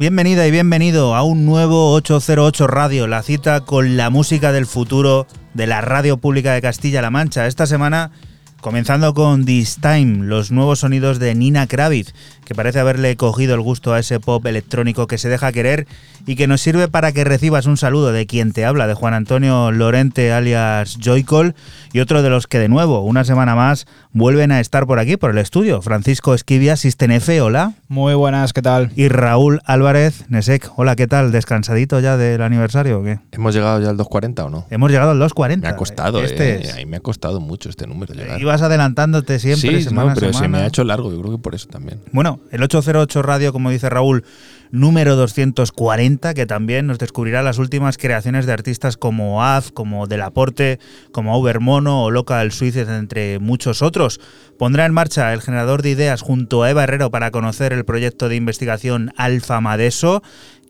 Bienvenida y bienvenido a un nuevo 808 Radio, la cita con la música del futuro de la radio pública de Castilla-La Mancha. Esta semana comenzando con This Time, los nuevos sonidos de Nina Kravitz, que parece haberle cogido el gusto a ese pop electrónico que se deja querer y que nos sirve para que recibas un saludo de quien te habla, de Juan Antonio Lorente alias Joycol y otro de los que de nuevo, una semana más, vuelven a estar por aquí, por el estudio. Francisco Esquivia, Sistenefe, hola. Muy buenas, ¿qué tal? Y Raúl Álvarez, Nesek, hola, ¿qué tal? ¿Descansadito ya del aniversario o qué? ¿Hemos llegado ya al 240 o no? Hemos llegado al 240. Me ha costado, Este eh. es. Ahí me ha costado mucho este número llegar. Ibas adelantándote siempre, sí, semana no, pero a se me ha hecho largo, yo creo que por eso también. Bueno, el 808 Radio, como dice Raúl, número 240, que también nos descubrirá las últimas creaciones de artistas como Az, como Delaporte, como Overmono o Local Suicide, entre muchos otros. Pondrá en marcha el generador de ideas junto a Eva Herrero para conocer el proyecto de investigación Alfa Madeso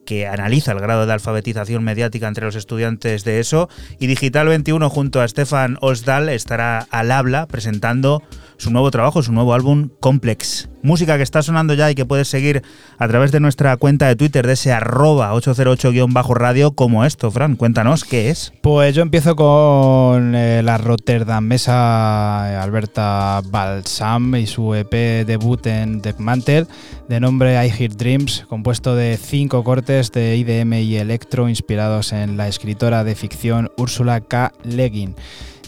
que analiza el grado de alfabetización mediática entre los estudiantes de ESO, y Digital 21 junto a Stefan Osdal estará al habla presentando su nuevo trabajo, su nuevo álbum Complex. Música que está sonando ya y que puedes seguir a través de nuestra cuenta de Twitter de ese arroba 808-radio como esto, Fran. Cuéntanos qué es. Pues yo empiezo con eh, la rotterdamesa eh, Alberta Balsam y su EP debut en Death Mantle de nombre I Hear Dreams, compuesto de cinco cortes de IDM y electro inspirados en la escritora de ficción Ursula K. Le Guin.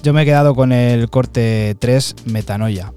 Yo me he quedado con el corte 3 Metanoia.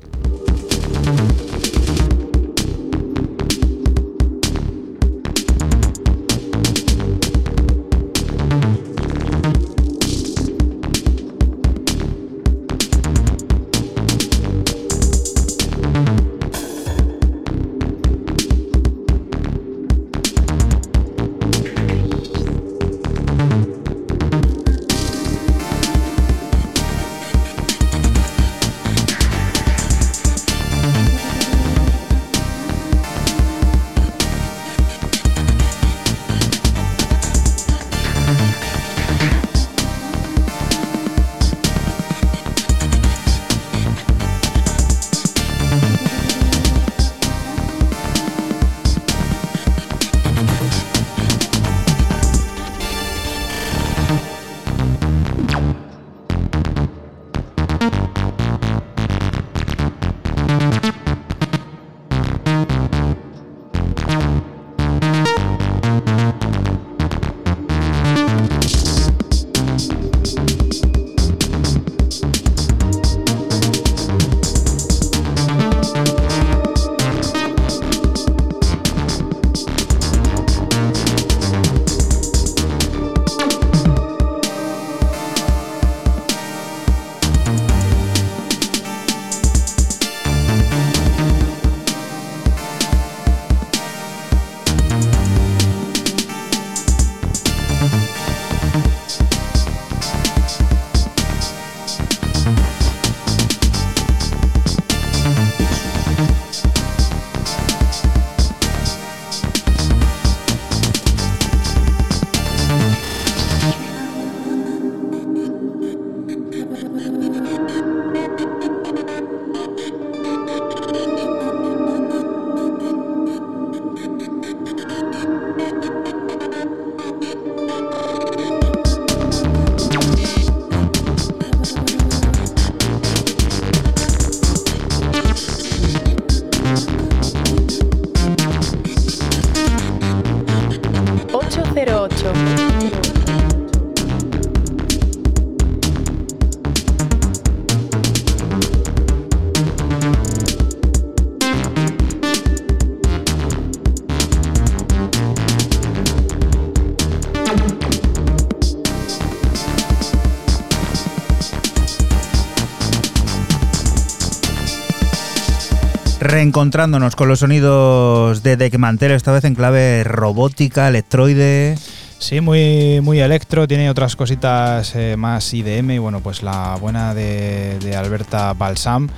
Reencontrándonos con los sonidos de Deckmantel, esta vez en clave robótica, electroide. Sí, muy, muy electro, tiene otras cositas eh, más IDM y bueno, pues la buena de, de Alberta Balsam.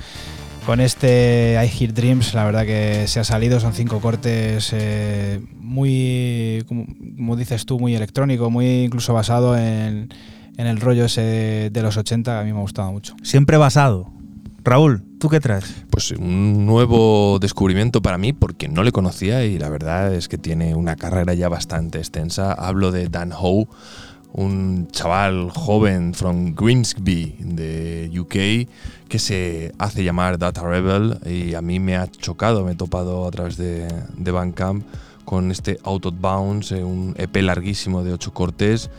Con este I Hear Dreams, la verdad que se ha salido, son cinco cortes eh, muy, como, como dices tú, muy electrónico, muy incluso basado en, en el rollo ese de los 80, a mí me ha gustado mucho. Siempre basado. Raúl, ¿tú qué traes? Pues un nuevo descubrimiento para mí porque no le conocía y la verdad es que tiene una carrera ya bastante extensa. Hablo de Dan Howe, un chaval joven from Grimsby de UK que se hace llamar Data Rebel y a mí me ha chocado, me he topado a través de, de Bandcamp con este Out of Bounds, eh, un EP larguísimo de ocho cortes.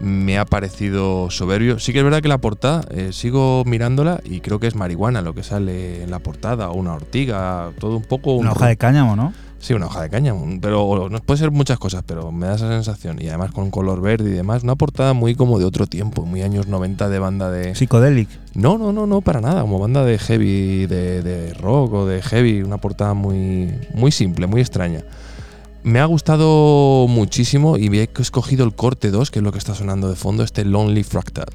Me ha parecido soberbio. Sí que es verdad que la portada, eh, sigo mirándola y creo que es marihuana lo que sale en la portada, o una ortiga, todo un poco... un Una hoja de cáñamo, ¿no? Sí, una hoja de cáñamo, pero no puede ser muchas cosas, pero me da esa sensación. Y además con color verde y demás, una portada muy como de otro tiempo, muy años 90 de banda de... Psicodélic. No, no, no, no, para nada, como banda de heavy, de, de rock o de heavy, una portada muy, muy simple, muy extraña. Me ha gustado muchísimo y he escogido el corte 2, que es lo que está sonando de fondo, este Lonely Fractal.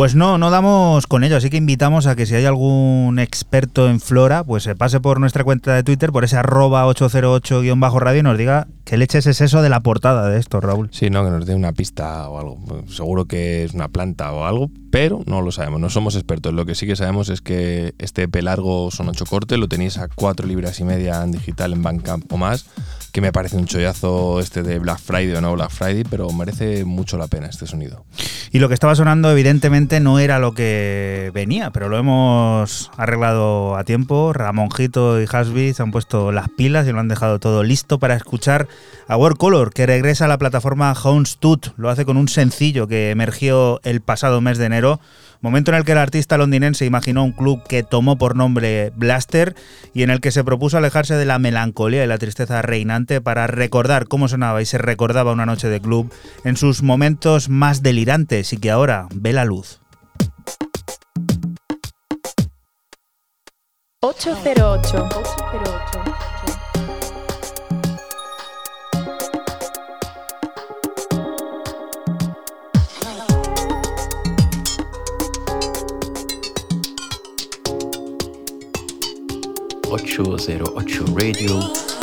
Pues no, no damos con ello, así que invitamos a que si hay algún experto en flora, pues se pase por nuestra cuenta de Twitter, por ese arroba 808-radio y nos diga qué leches es eso de la portada de esto, Raúl. Sí, no, que nos dé una pista o algo. Seguro que es una planta o algo, pero no lo sabemos, no somos expertos. Lo que sí que sabemos es que este EP largo son ocho cortes, lo tenéis a cuatro libras y media en digital en Bandcamp o más, que me parece un chollazo este de Black Friday o no Black Friday, pero merece mucho la pena este sonido. Y lo que estaba sonando evidentemente no era lo que venía, pero lo hemos arreglado a tiempo. Ramonjito y Hasby han puesto las pilas y lo han dejado todo listo para escuchar a War Color, que regresa a la plataforma Houndstooth. Lo hace con un sencillo que emergió el pasado mes de enero. Momento en el que el artista londinense imaginó un club que tomó por nombre Blaster y en el que se propuso alejarse de la melancolía y la tristeza reinante para recordar cómo sonaba y se recordaba una noche de club en sus momentos más delirantes y que ahora ve la luz. 808. Ocho Zero Ocho Radio.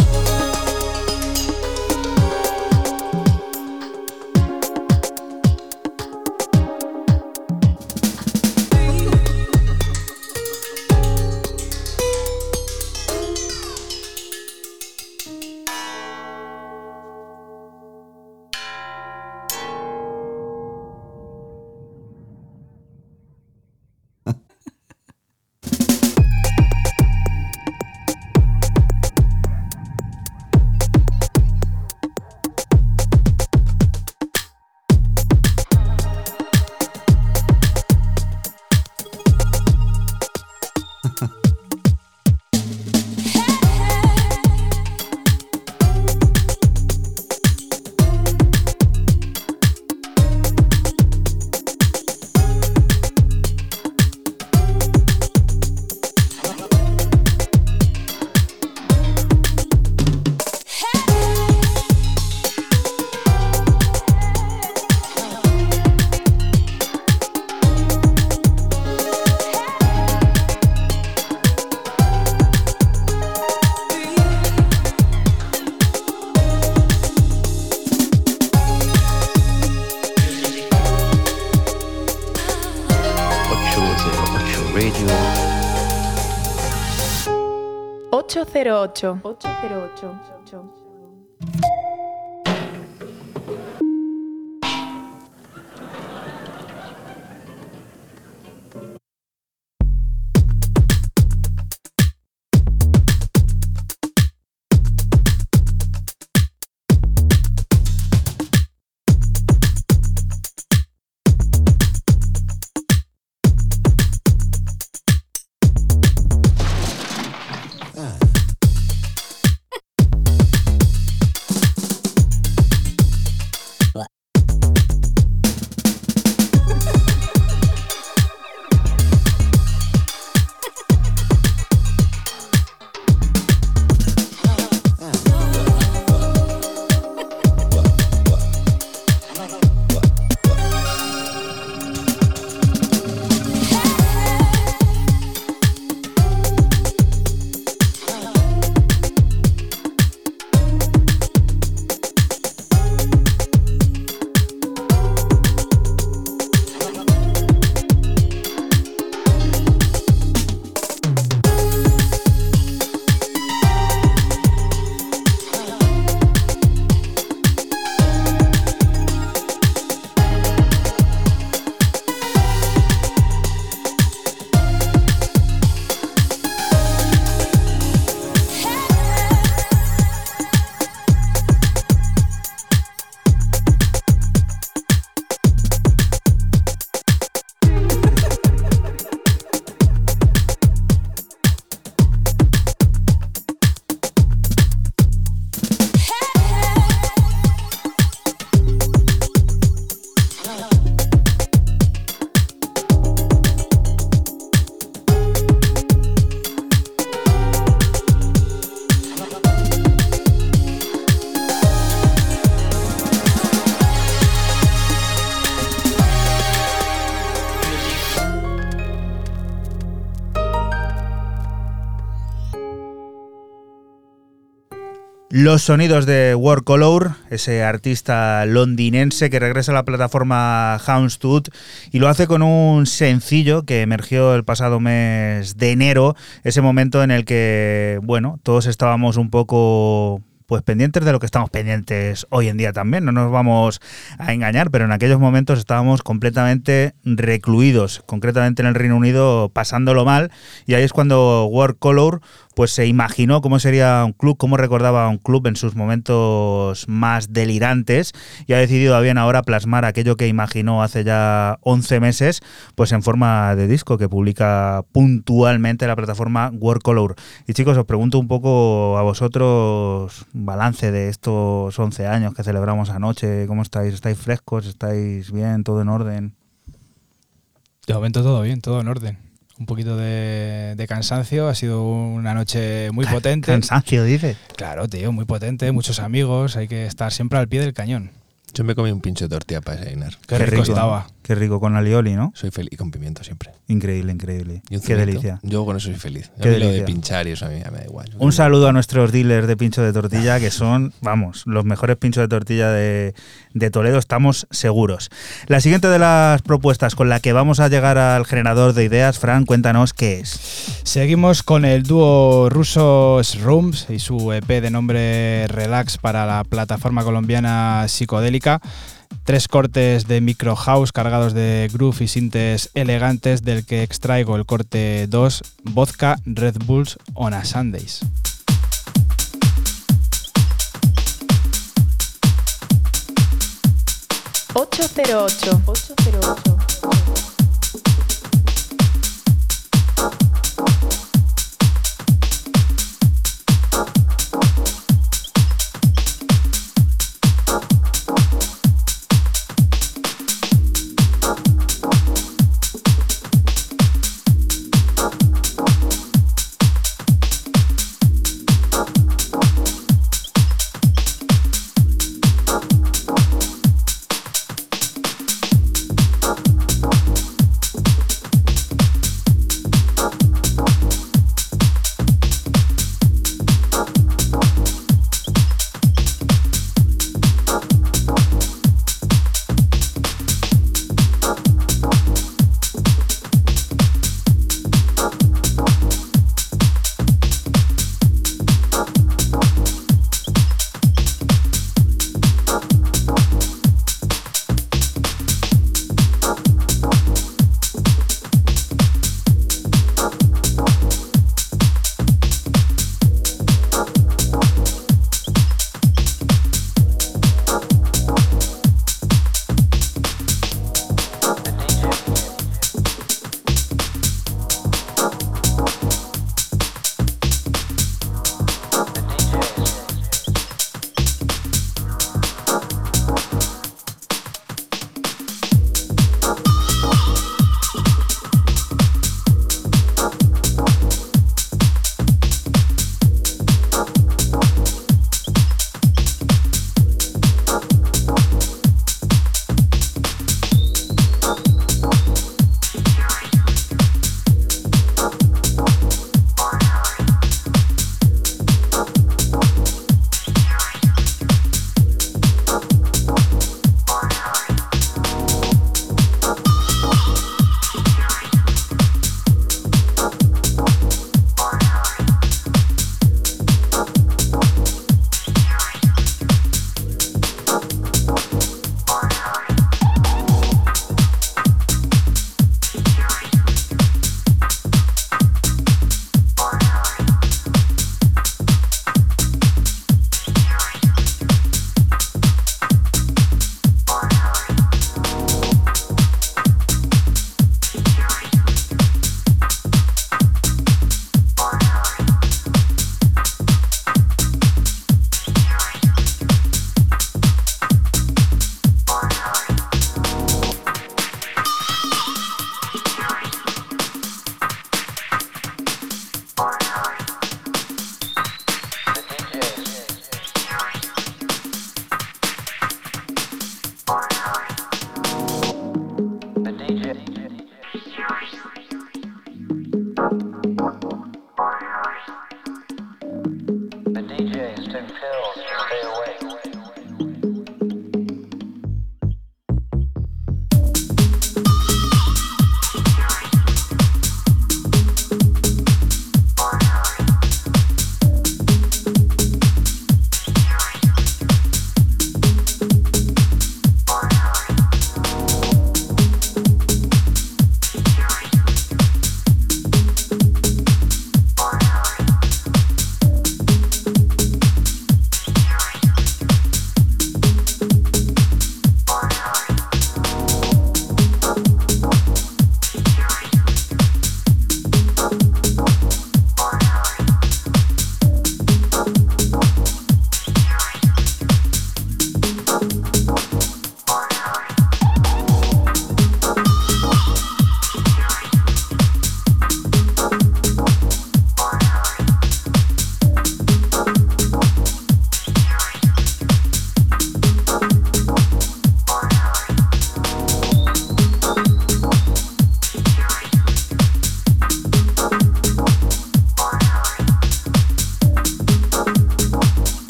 Radio. 808. 808. Sonidos de War Color, ese artista londinense que regresa a la plataforma Houndstooth y lo hace con un sencillo que emergió el pasado mes de enero, ese momento en el que, bueno, todos estábamos un poco pues pendientes de lo que estamos pendientes hoy en día también, no nos vamos a engañar, pero en aquellos momentos estábamos completamente recluidos, concretamente en el Reino Unido pasándolo mal, y ahí es cuando War Color pues se imaginó cómo sería un club, cómo recordaba un club en sus momentos más delirantes y ha decidido bien ahora plasmar aquello que imaginó hace ya 11 meses, pues en forma de disco que publica puntualmente la plataforma Color. Y chicos, os pregunto un poco a vosotros, balance de estos 11 años que celebramos anoche, ¿cómo estáis? ¿Estáis frescos? ¿Estáis bien? ¿Todo en orden? De momento todo bien, todo en orden. Un poquito de, de cansancio, ha sido una noche muy potente. Cansancio, dice. Claro, tío, muy potente, muchos amigos, hay que estar siempre al pie del cañón. Yo me comí un pincho de tortilla para desayunar. Qué, rico, estaba. Qué rico con alioli, ¿no? Soy feliz y con pimiento siempre. Increíble, increíble. Y un Qué delicia. Yo con eso soy feliz. A Qué mí lo de pinchar y eso a mí ya me da igual. Un saludo a nuestros dealers de pincho de tortilla, que son, vamos, los mejores pinchos de tortilla de, de Toledo, estamos seguros. La siguiente de las propuestas con la que vamos a llegar al generador de ideas, Fran, cuéntanos qué es. Seguimos con el dúo ruso Shrooms y su EP de nombre Relax para la plataforma colombiana psicodélica. Tres cortes de micro house cargados de groove y sintes elegantes del que extraigo el corte 2, Vodka Red Bulls on a Sundays. 808. 808.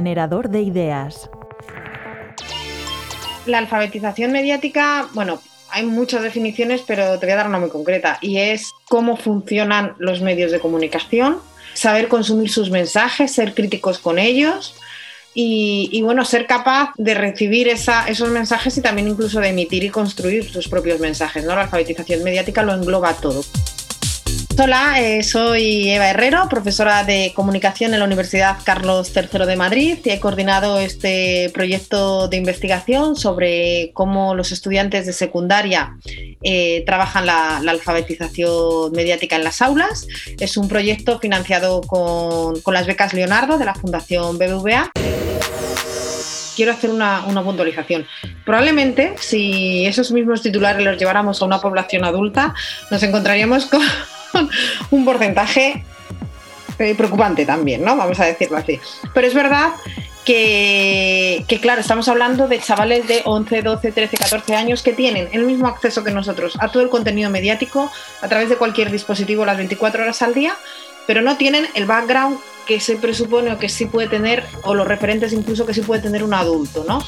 Generador de ideas. La alfabetización mediática, bueno, hay muchas definiciones, pero te voy a dar una muy concreta, y es cómo funcionan los medios de comunicación, saber consumir sus mensajes, ser críticos con ellos y, bueno, ser capaz de recibir esos mensajes y también incluso de emitir y construir sus propios mensajes. ¿no? La alfabetización mediática lo engloba todo. Hola, eh, soy Eva Herrero, profesora de comunicación en la Universidad Carlos III de Madrid y he coordinado este proyecto de investigación sobre cómo los estudiantes de secundaria eh, trabajan la, alfabetización mediática en las aulas. Es un proyecto financiado con, con las becas Leonardo de la Fundación BBVA quiero hacer una, una puntualización. Probablemente, si esos mismos titulares los lleváramos a una población adulta, nos encontraríamos con un porcentaje eh, preocupante también, ¿no? Vamos a decirlo así. Pero es verdad que, que, claro, estamos hablando de chavales de 11, 12, 13, 14 años que tienen el mismo acceso que nosotros a todo el contenido mediático a través de cualquier dispositivo las 24 horas al día, pero no tienen el background que se presupone o que sí puede tener, o los referentes incluso que sí puede tener un adulto, ¿no?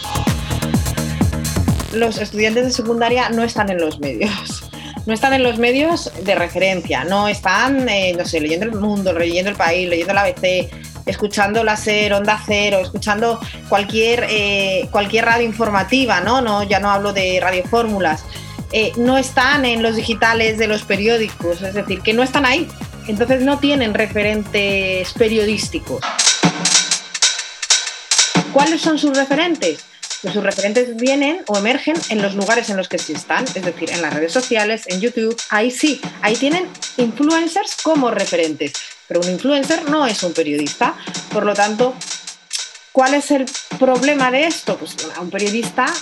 Los estudiantes de secundaria no están en los medios. No están en los medios de referencia, no están, eh, no sé, leyendo el mundo, leyendo el país, leyendo la ABC, escuchando la SER, Onda Cero, escuchando cualquier, eh, cualquier radio informativa, ¿no? no ya no hablo de radiofórmulas. Eh, no están en los digitales de los periódicos, es decir, que no están ahí. Entonces no tienen referentes periodísticos. ¿Cuáles son sus referentes? Pues sus referentes vienen o emergen en los lugares en los que sí están, es decir, en las redes sociales, en YouTube. Ahí sí, ahí tienen influencers como referentes. Pero un influencer no es un periodista. Por lo tanto, ¿cuál es el problema de esto? Pues a un periodista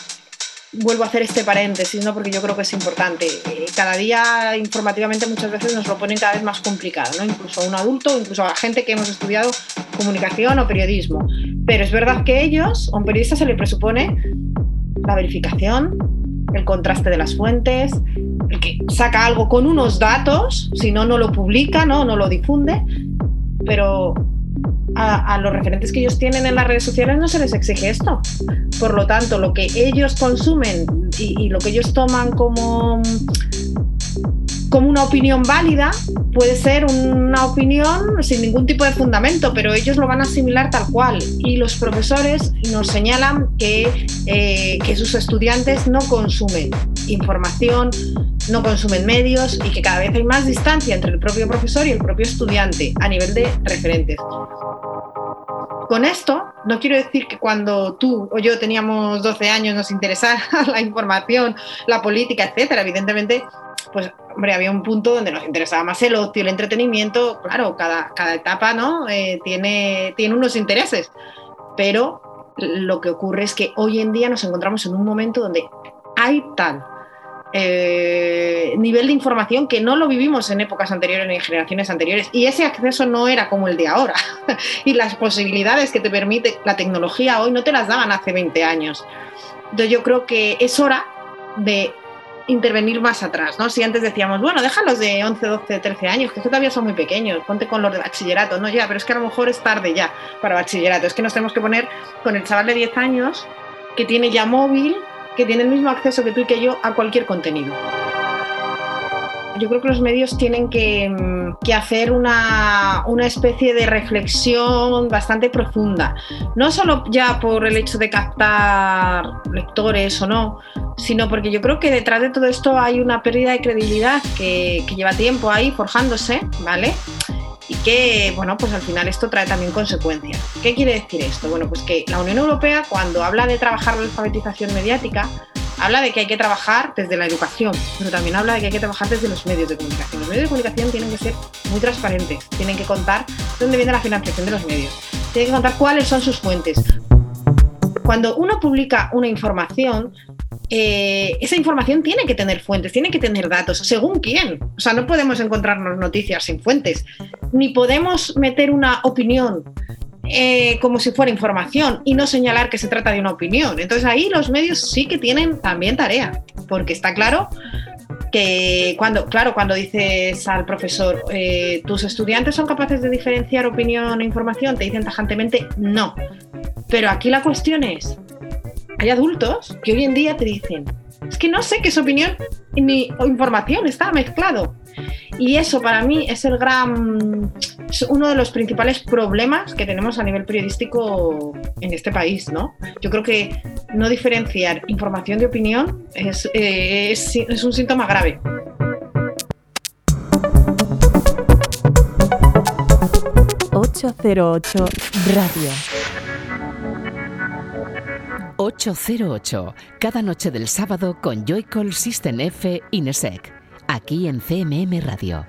vuelvo a hacer este paréntesis, ¿no? porque yo creo que es importante. Eh, cada día informativamente muchas veces nos lo ponen cada vez más complicado, ¿no? incluso a un adulto, incluso a gente que hemos estudiado comunicación o periodismo. Pero es verdad que ellos, a un periodista se le presupone la verificación, el contraste de las fuentes, el que saca algo con unos datos, si no, no lo publica, no, no lo difunde, pero a, los referentes que ellos tienen en las redes sociales no se les exige esto. Por lo tanto, lo que ellos consumen y, y lo que ellos toman como, como una opinión válida puede ser una opinión sin ningún tipo de fundamento, pero ellos lo van a asimilar tal cual. Y los profesores nos señalan que, eh, que sus estudiantes no consumen información, no consumen medios y que cada vez hay más distancia entre el propio profesor y el propio estudiante a nivel de referentes. Con esto no quiero decir que cuando tú o yo teníamos 12 años nos interesara la información, la política, etcétera. Evidentemente, pues hombre, había un punto donde nos interesaba más el ocio, el entretenimiento. Claro, cada, cada etapa ¿no? Eh, tiene, tiene unos intereses. Pero lo que ocurre es que hoy en día nos encontramos en un momento donde hay tal eh, nivel de información que no lo vivimos en épocas anteriores ni en generaciones anteriores y ese acceso no era como el de ahora y las posibilidades que te permite la tecnología hoy no te las daban hace 20 años. Entonces yo creo que es hora de intervenir más atrás, ¿no? Si antes decíamos, bueno, déjalos de 11, 12, 13 años, que todavía son muy pequeños, ponte con los de bachillerato, no ya, pero es que a lo mejor es tarde ya para bachillerato, es que nos tenemos que poner con el chaval de 10 años que tiene ya móvil, que tiene el mismo acceso que tú y que yo a cualquier contenido. Yo creo que los medios tienen que, que hacer una, una, especie de reflexión bastante profunda, no solo ya por el hecho de captar lectores o no, sino porque yo creo que detrás de todo esto hay una pérdida de credibilidad que lleva tiempo ahí forjándose, ¿vale? Y que, bueno, pues al final esto trae también consecuencias. ¿Qué quiere decir esto? Bueno, pues que la Unión Europea cuando habla de trabajar la alfabetización mediática, habla de que hay que trabajar desde la educación, pero también habla de que hay que trabajar desde los medios de comunicación. Los medios de comunicación tienen que ser muy transparentes, tienen que contar dónde viene la financiación de los medios, tienen que contar cuáles son sus fuentes. Cuando uno publica una información, eh, esa información tiene que tener fuentes, tiene que tener datos, según quién. O sea, no podemos encontrarnos noticias sin fuentes, ni podemos meter una opinión eh, como si fuera información y no señalar que se trata de una opinión. Entonces ahí los medios sí que tienen también tarea, porque está claro que cuando, claro, cuando dices al profesor, eh, tus estudiantes son capaces de diferenciar opinión e información, te dicen tajantemente no. Pero aquí la cuestión es, hay adultos que hoy en día te dicen, es que no sé qué es opinión ni información, está mezclado. Y eso para mí es el gran, es uno de los principales problemas que tenemos a nivel periodístico en este país, ¿no? Yo creo que no diferenciar información de opinión es, eh, es, es un síntoma grave. ...808 Radio. 808, cada noche del sábado con Joycall System F Inesec, aquí en CMM Radio.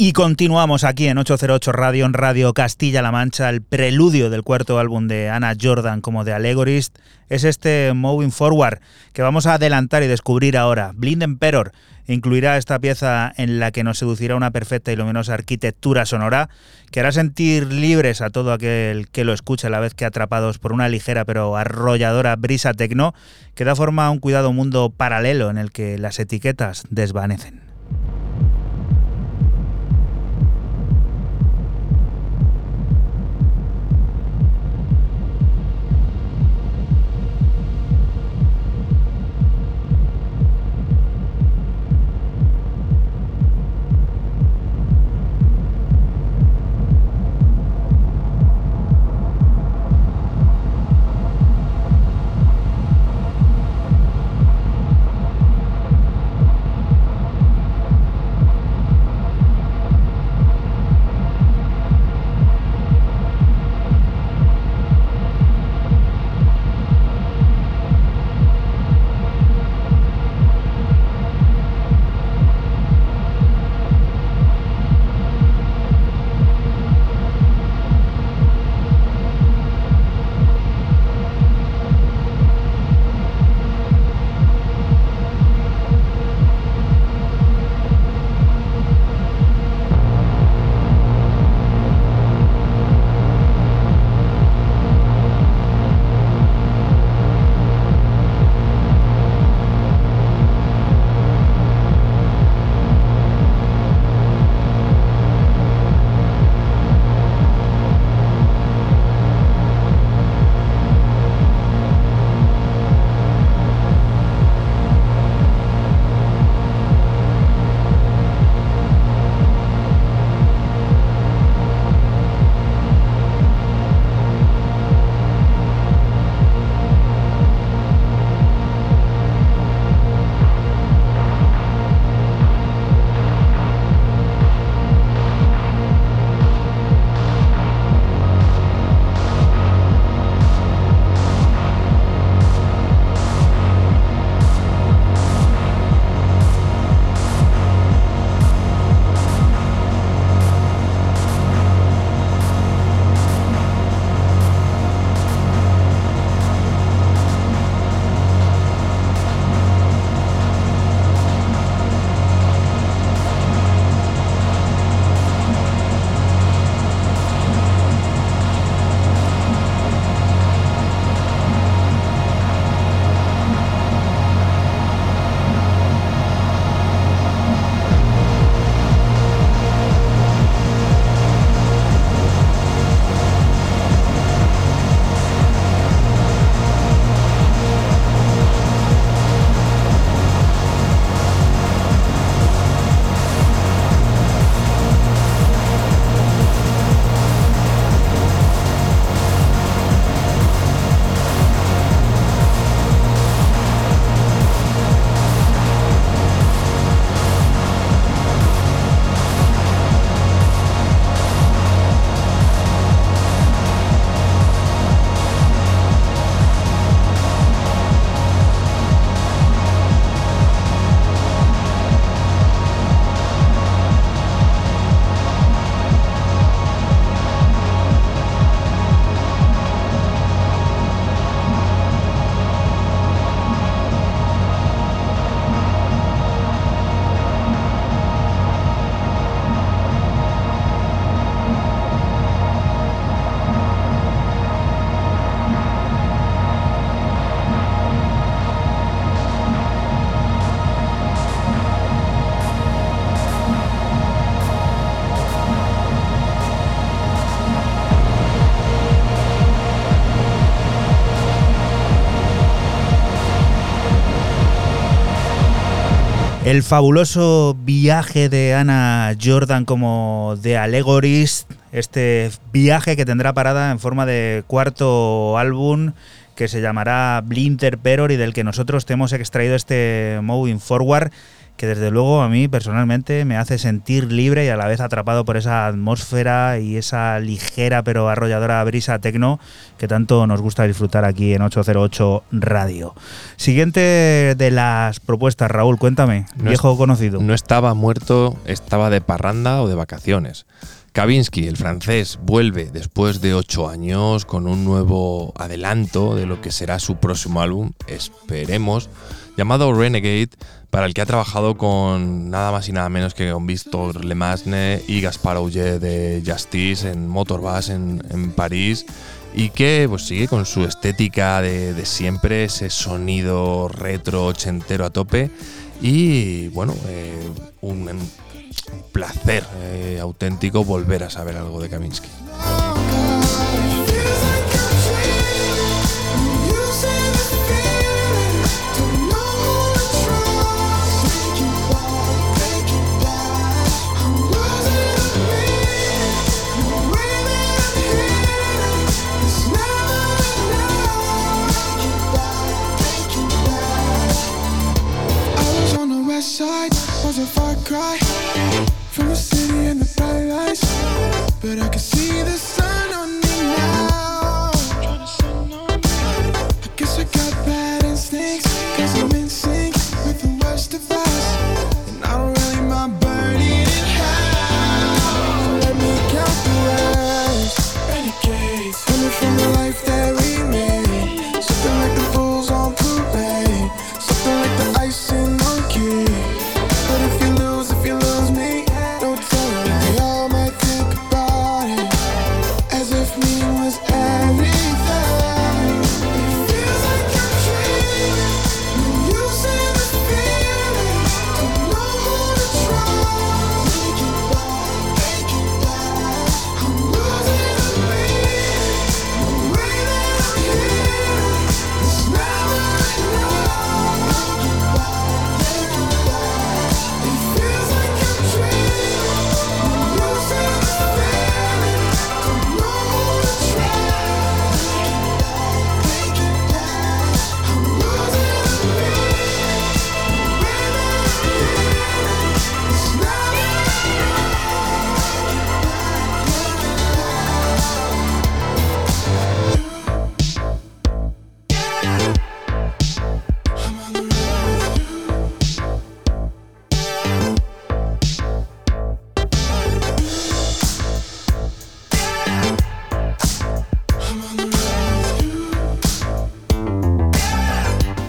Y continuamos aquí en 808 Radio, en Radio Castilla-La Mancha. El preludio del cuarto álbum de Anna Jordan como de Allegorist es este Moving Forward que vamos a adelantar y descubrir ahora. Blind Emperor incluirá esta pieza en la que nos seducirá una perfecta y luminosa arquitectura sonora que hará sentir libres a todo aquel que lo escuche a la vez que atrapados por una ligera pero arrolladora brisa tecno que da forma a un cuidado mundo paralelo en el que las etiquetas desvanecen. El fabuloso viaje de Anna Jordan como de Allegories, este viaje que tendrá parada en forma de cuarto álbum que se llamará Blinter Peror y del que nosotros te hemos extraído este Moving Forward que desde luego a mí personalmente me hace sentir libre y a la vez atrapado por esa atmósfera y esa ligera pero arrolladora brisa tecno que tanto nos gusta disfrutar aquí en 808 Radio. Siguiente de las propuestas, Raúl, cuéntame, No viejo conocido. No estaba muerto, estaba de parranda o de vacaciones. Kavinsky, el francés, vuelve después de ocho años con un nuevo adelanto de lo que será su próximo álbum, esperemos, llamado Renegade, para el que ha trabajado con nada más y nada menos que con Víctor Lemasne y Gaspar Auger de Justice en Motorbus en, en París y que pues, sigue con su estética de, de siempre, ese sonido retro ochentero a tope y bueno, eh, un, un placer eh, auténtico volver a saber algo de Kaminsky. Side, a far cry from the city and the bright lights. But I can see the sun on me now. I guess I got bad instincts, cause I'm in sync with the rest of us.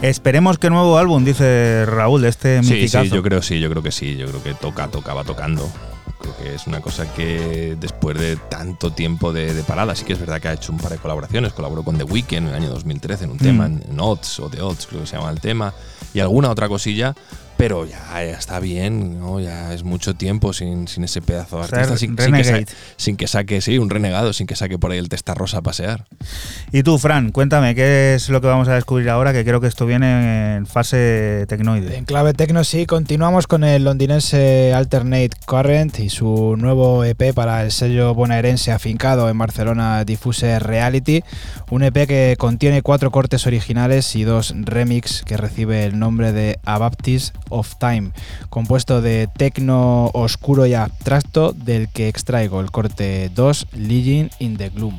Esperemos que nuevo álbum, dice Raúl, de este Sí, miticazo. sí, yo creo sí, yo creo que sí, yo creo que toca, tocaba tocando. Creo que es una cosa que después de tanto tiempo de, de parada, sí que es verdad que ha hecho un par de colaboraciones, colaboró con The Weeknd en el año 2013 en un tema, Mm. en, en Odds o The Odds creo que se llama el tema, y alguna otra cosilla, pero ya, ya está bien, ¿no? ya es mucho tiempo sin, sin ese pedazo de O sea, artista, sin, sin que sin saque, sí, un renegado, sin que saque por ahí el testarrosa a pasear. Y tú, Fran, cuéntame, ¿qué es lo que vamos a descubrir ahora? Que creo que esto viene en fase tecnoide. En clave tecno sí, continuamos con el londinense Alternate Current y su nuevo EP para el sello bonaerense afincado en Barcelona Diffuse Reality, un EP que contiene cuatro cortes originales y dos remix que recibe el nombre de A Baptist of Time, compuesto de tecno oscuro y abstracto del que extraigo el corte 2 Living in the Gloom.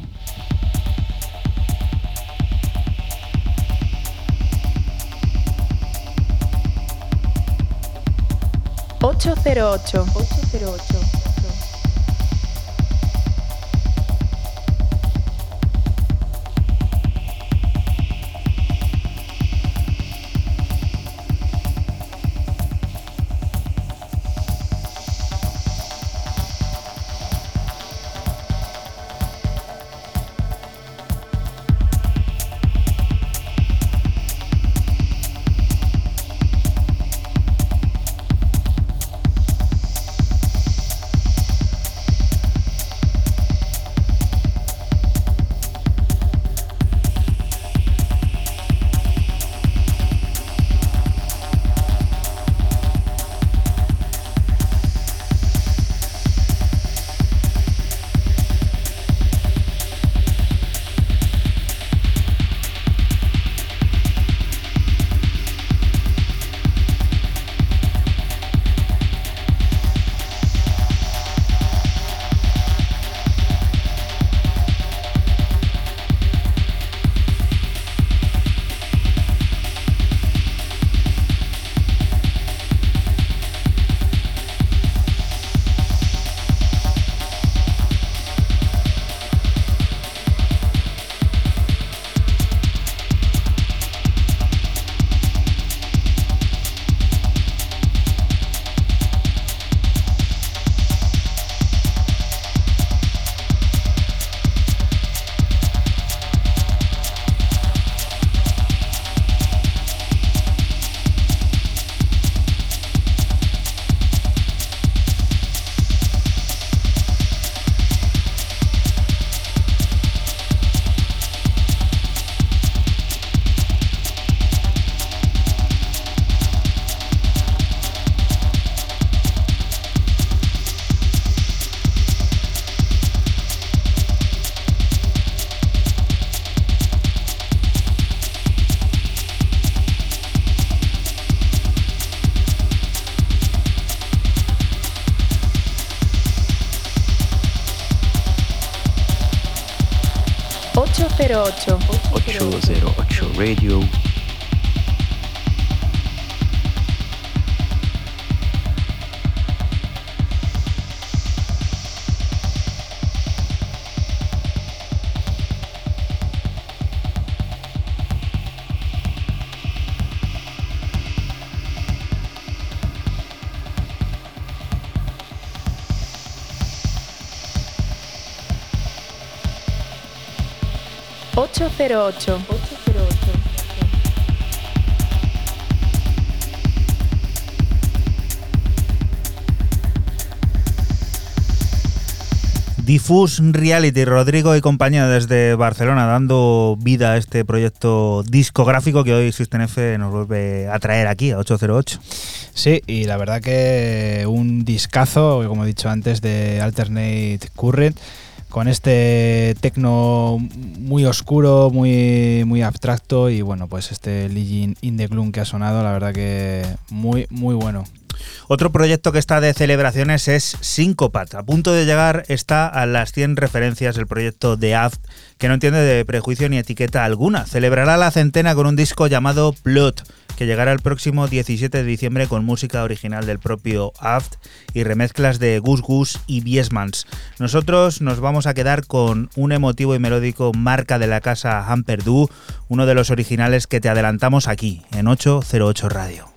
808. 808. 808. 808 Radio. Ocho cero ocho. Diffuse Reality, Rodrigo y compañía desde Barcelona, dando vida a este proyecto discográfico que hoy System F nos vuelve a traer aquí, a 808. Sí, y la verdad que un discazo, como he dicho antes, de Alternate Current, con este tecno muy oscuro, muy, muy abstracto y bueno, pues este Legion in the Gloom que ha sonado, la verdad que muy, muy bueno. Otro proyecto que está de celebraciones es Syncopat. A punto de llegar está a las 100 referencias el proyecto de Aft, que no entiende de prejuicio ni etiqueta alguna. Celebrará la centena con un disco llamado Plot, que llegará el próximo 17 de diciembre con música original del propio Aft y remezclas de Gus Gus y Biesmans. Nosotros nos vamos a quedar con un emotivo y melódico marca de la casa Hamperdu, uno de los originales que te adelantamos aquí, en 808 Radio.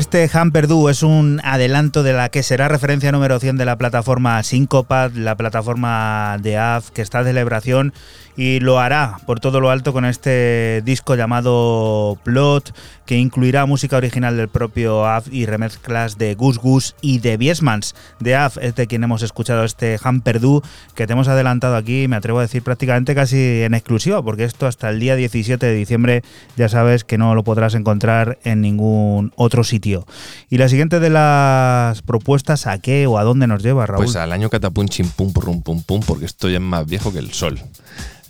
Este Hamperdu es un adelanto de la que será referencia número 100 de la plataforma Syncopad, la plataforma de AF que está de celebración y lo hará por todo lo alto con este disco llamado Plot que incluirá música original del propio AF y remezclas de Gus Gus y de Biesmans. De AF es de quien hemos escuchado este Hamperdu que te hemos adelantado aquí, me atrevo a decir prácticamente casi en exclusiva porque esto hasta el día 17 de diciembre ya sabes que no lo podrás encontrar en ningún otro sitio. Y la siguiente de las propuestas, ¿a qué o a dónde nos lleva, Raúl? Pues al año catapum chim pum pum pum pum, porque esto ya es más viejo que el sol.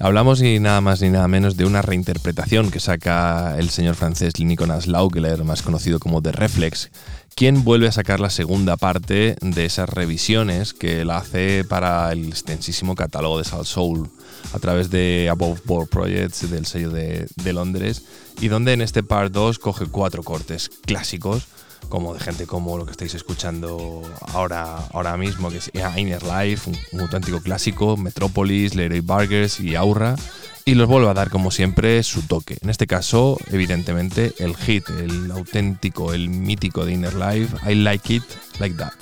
Hablamos y nada más ni nada menos de una reinterpretación que saca el señor francés Nicolas Laugler, más conocido como The Reflex, quien vuelve a sacar la segunda parte de esas revisiones que la hace para el extensísimo catálogo de Salt Soul a través de Above Board Projects del sello de, de Londres y donde en este part 2 coge cuatro cortes clásicos como de gente como lo que estáis escuchando ahora, ahora mismo, que es Inner Life, un, auténtico clásico, Metropolis, Leroy Burgers y Aura, y los vuelve a dar como siempre su toque. En este caso, evidentemente, el hit, el auténtico, el mítico de Inner Life, I Like It Like That.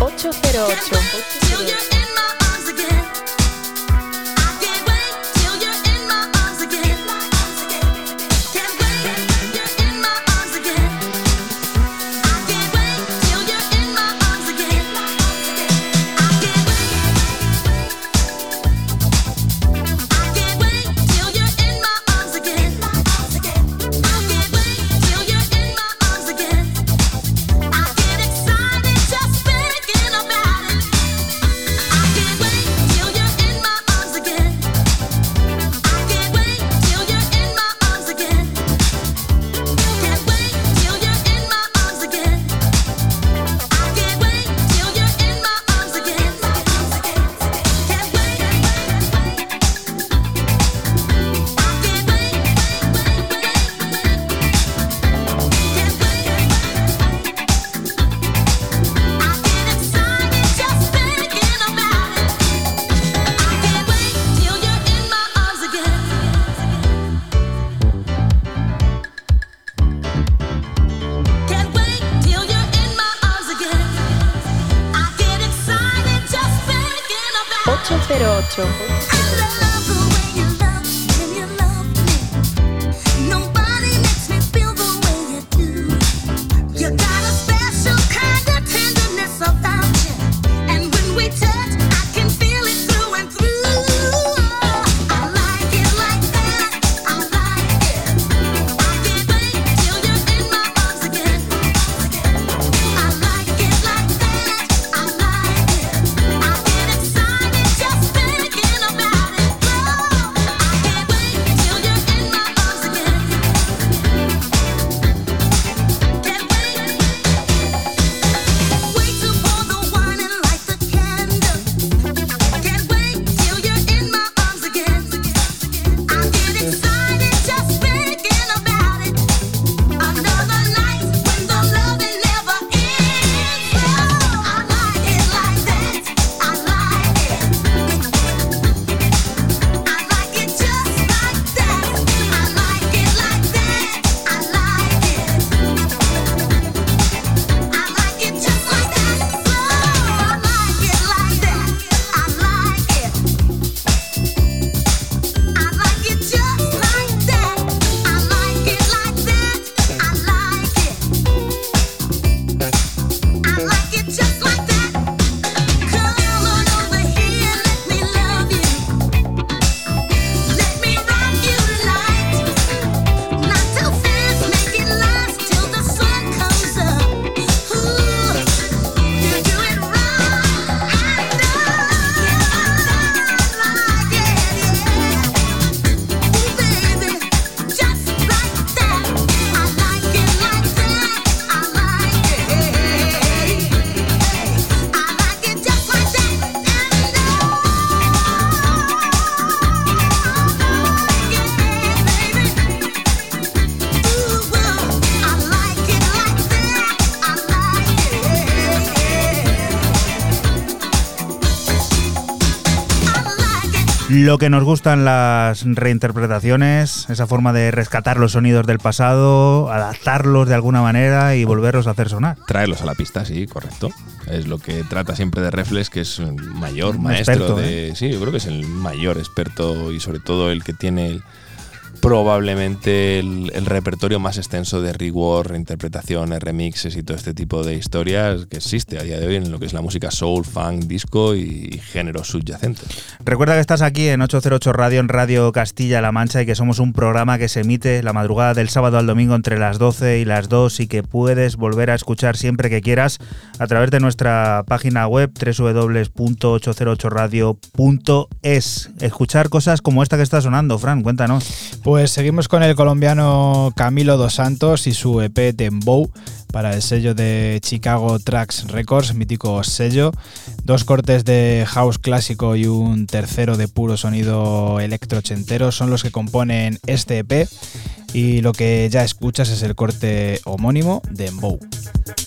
808. 808. Lo que nos gustan las reinterpretaciones, esa forma de rescatar los sonidos del pasado, adaptarlos de alguna manera y volverlos a hacer sonar. Traerlos a la pista, sí, correcto. Es lo que trata siempre de Reflex, que es un mayor Un maestro experto, de. Sí, yo creo que es el mayor experto y sobre todo el que tiene el- probablemente el, el repertorio más extenso de rework, reinterpretaciones, remixes y todo este tipo de historias que existe a día de hoy en lo que es la música soul, funk, disco y, y géneros subyacentes. Recuerda que estás aquí en 808 Radio, en Radio Castilla-La Mancha y que somos un programa que se emite la madrugada del sábado al domingo entre las 12 y las 2 y que puedes volver a escuchar siempre que quieras a través de nuestra página web www.808radio.es. Escuchar cosas como esta que está sonando, Fran, cuéntanos. Pues seguimos con el colombiano Camilo Dos Santos y su EP Dembow para el sello de Chicago Tracks Records, mítico sello. Dos cortes de house clásico y un tercero de puro sonido electrochentero son los que componen este EP. Y lo que ya escuchas es el corte homónimo Dembow. Ocho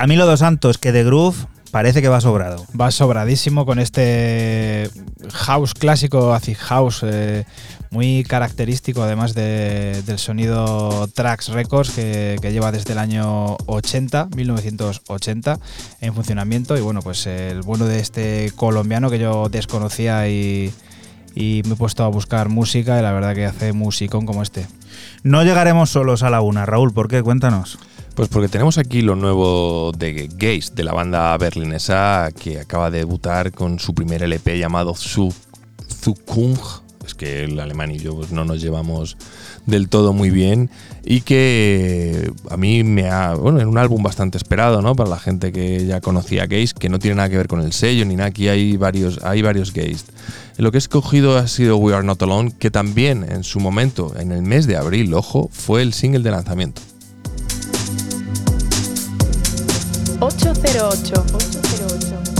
Camilo Dos Santos, que de groove parece que va sobrado. Va sobradísimo con este house clásico, acid house, eh, muy característico además de- del sonido Trax Records que, que lleva desde el año 80, 1980 en funcionamiento y bueno, pues el bueno de este colombiano que yo desconocía y, y me he puesto a buscar música y la verdad que hace musicón como este. No llegaremos solos a la una, Raúl, ¿por qué? Cuéntanos. Pues porque tenemos aquí lo nuevo de Gaze, de la banda berlinesa que acaba de debutar con su primer LP llamado Zu- Zukung es que el alemán y yo pues, no nos llevamos del todo muy bien y que a mí me ha, bueno, en un álbum bastante esperado, ¿no? Para la gente que ya conocía Gaze, que no tiene nada que ver con el sello ni nada, aquí hay varios, hay varios Gaze. Lo que he escogido ha sido We Are Not Alone, que también en su momento, en el mes de abril, ojo, fue el single de lanzamiento. 808. 808.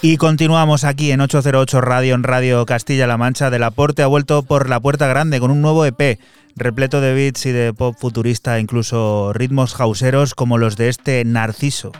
Y continuamos aquí en 808 Radio, en Radio Castilla-La Mancha. Del aporte ha vuelto por la puerta grande con un nuevo EP repleto de beats y de pop futurista, incluso ritmos hauseros como los de este Narciso.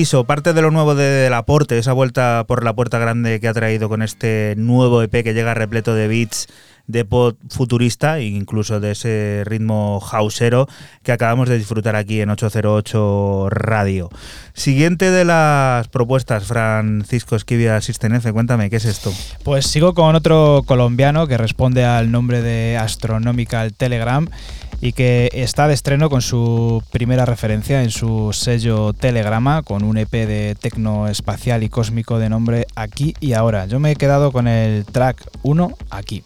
Parte de lo nuevo de Laporte, esa vuelta por la puerta grande que ha traído con este nuevo EP que llega repleto de beats de pop futurista e incluso de ese ritmo hausero que acabamos de disfrutar aquí en 808 Radio. Siguiente de las propuestas, Francisco Esquivia System F, cuéntame, ¿qué es esto? Pues sigo con otro colombiano que responde al nombre de Astronomical Telegram y que está de estreno con su primera referencia en su sello Telegrama con un EP de tecno espacial y cósmico de nombre Aquí y Ahora. Yo me he quedado con el track 1 aquí.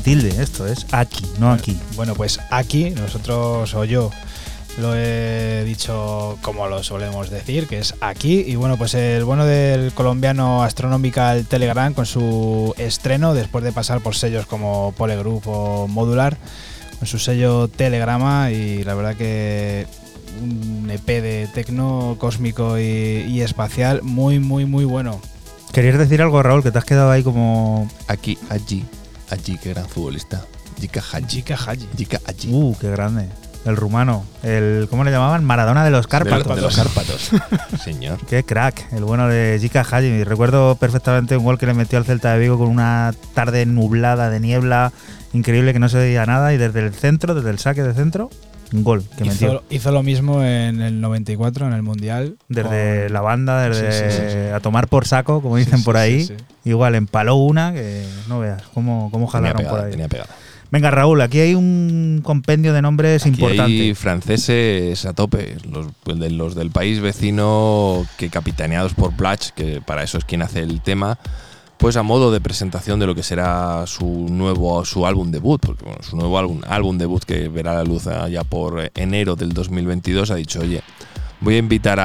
Lleva tilde, esto es aquí, no aquí. Bueno, pues aquí nosotros o yo lo he dicho como lo solemos decir, que es aquí. Y bueno, pues el bueno del colombiano Astronomical Telegram con su estreno, después de pasar por sellos como Polegroup o Modular, con su sello Telegrama y la verdad que un EP de tecno cósmico y, y espacial muy, muy, muy bueno. ¿Querías decir algo, Raúl? Que te has quedado ahí como. Aquí, allí, allí, qué gran futbolista. Jika Haji. Chica Haji. Jika allí. Uh, qué grande. El rumano. El, ¿Cómo le llamaban? Maradona de los Cárpatos. De los Cárpatos. Señor. Qué crack, el bueno de Jika Haji. Recuerdo perfectamente un gol que le metió al Celta de Vigo con una tarde nublada de niebla increíble que no se veía nada y desde el centro, desde el saque de centro, gol que metió. Hizo, hizo lo mismo en el 94, en el Mundial. Desde con- la banda, desde Sí, sí, sí, sí. a tomar por saco, como Sí, dicen por ahí. sí. Igual empaló una que no veas cómo, cómo Tenía jalaron por pegada, ahí. tenía pegada. Venga, Raúl, aquí hay un compendio de nombres Aquí importante. hay franceses a tope, los, pues, de- los del país vecino que capitaneados por Plach, que para eso es quien hace el tema, pues a modo de presentación de lo que será su nuevo su álbum debut, su nuevo álbum, álbum debut que verá la luz ya por enero del 2022 ha dicho, oye, voy a invitar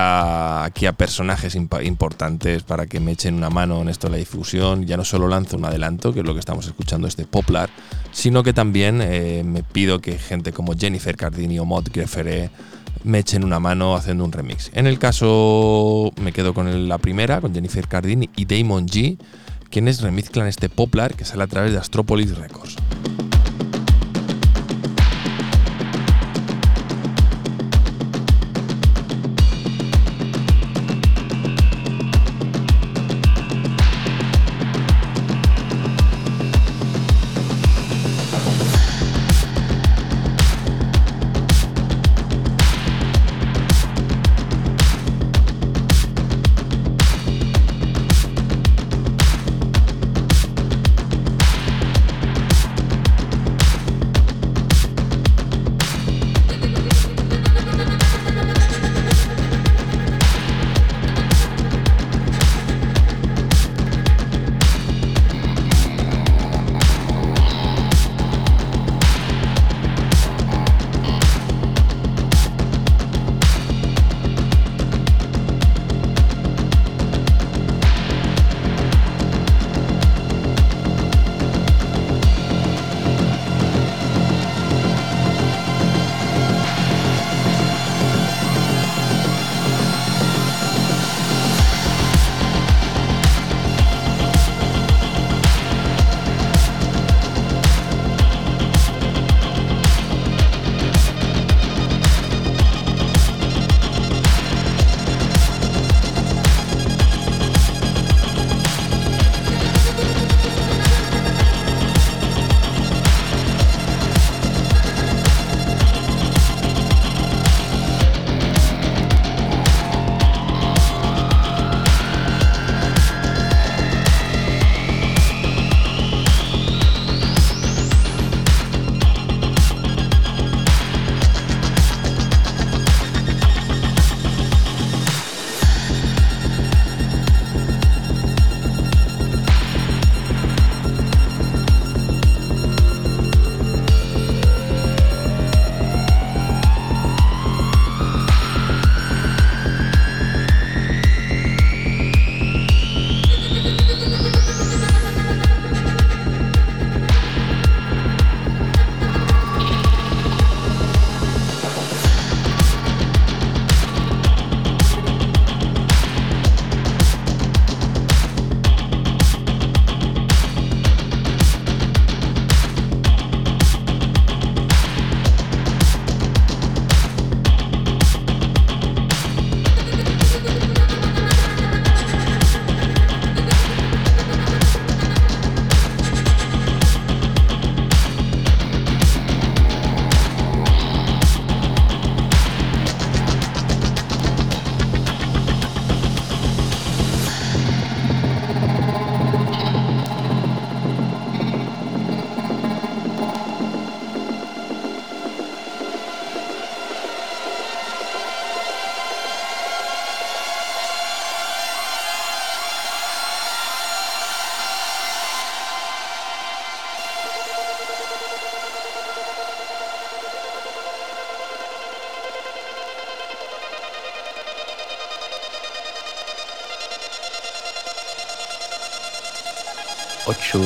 aquí a personajes importantes para que me echen una mano en esto de la difusión. Ya no solo lanzo un adelanto, que es lo que estamos escuchando, este Poplar, sino que también eh, me pido que gente como Jennifer Cardini o Mod Greffere me echen una mano haciendo un remix. En el caso, me quedo con la primera, con Jennifer Cardini y Damon G, quienes remezclan este Poplar que sale a través de Astropolis Records.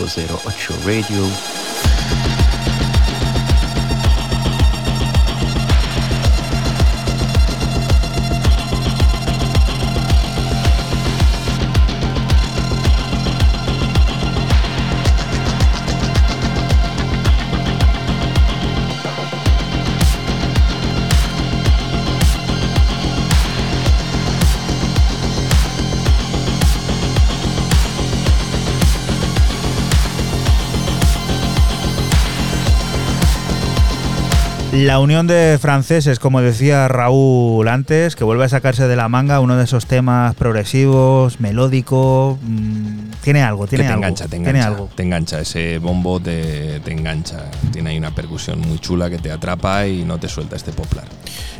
808 Radio. La unión de franceses, como decía Raúl antes, que vuelve a sacarse de la manga uno de esos temas progresivos, melódico. mm, tiene algo, Que tiene te algo. engancha, te tiene engancha. algo. Te engancha, ese bombo te, te engancha. Tiene ahí una percusión muy chula que te atrapa y no te suelta este poplar.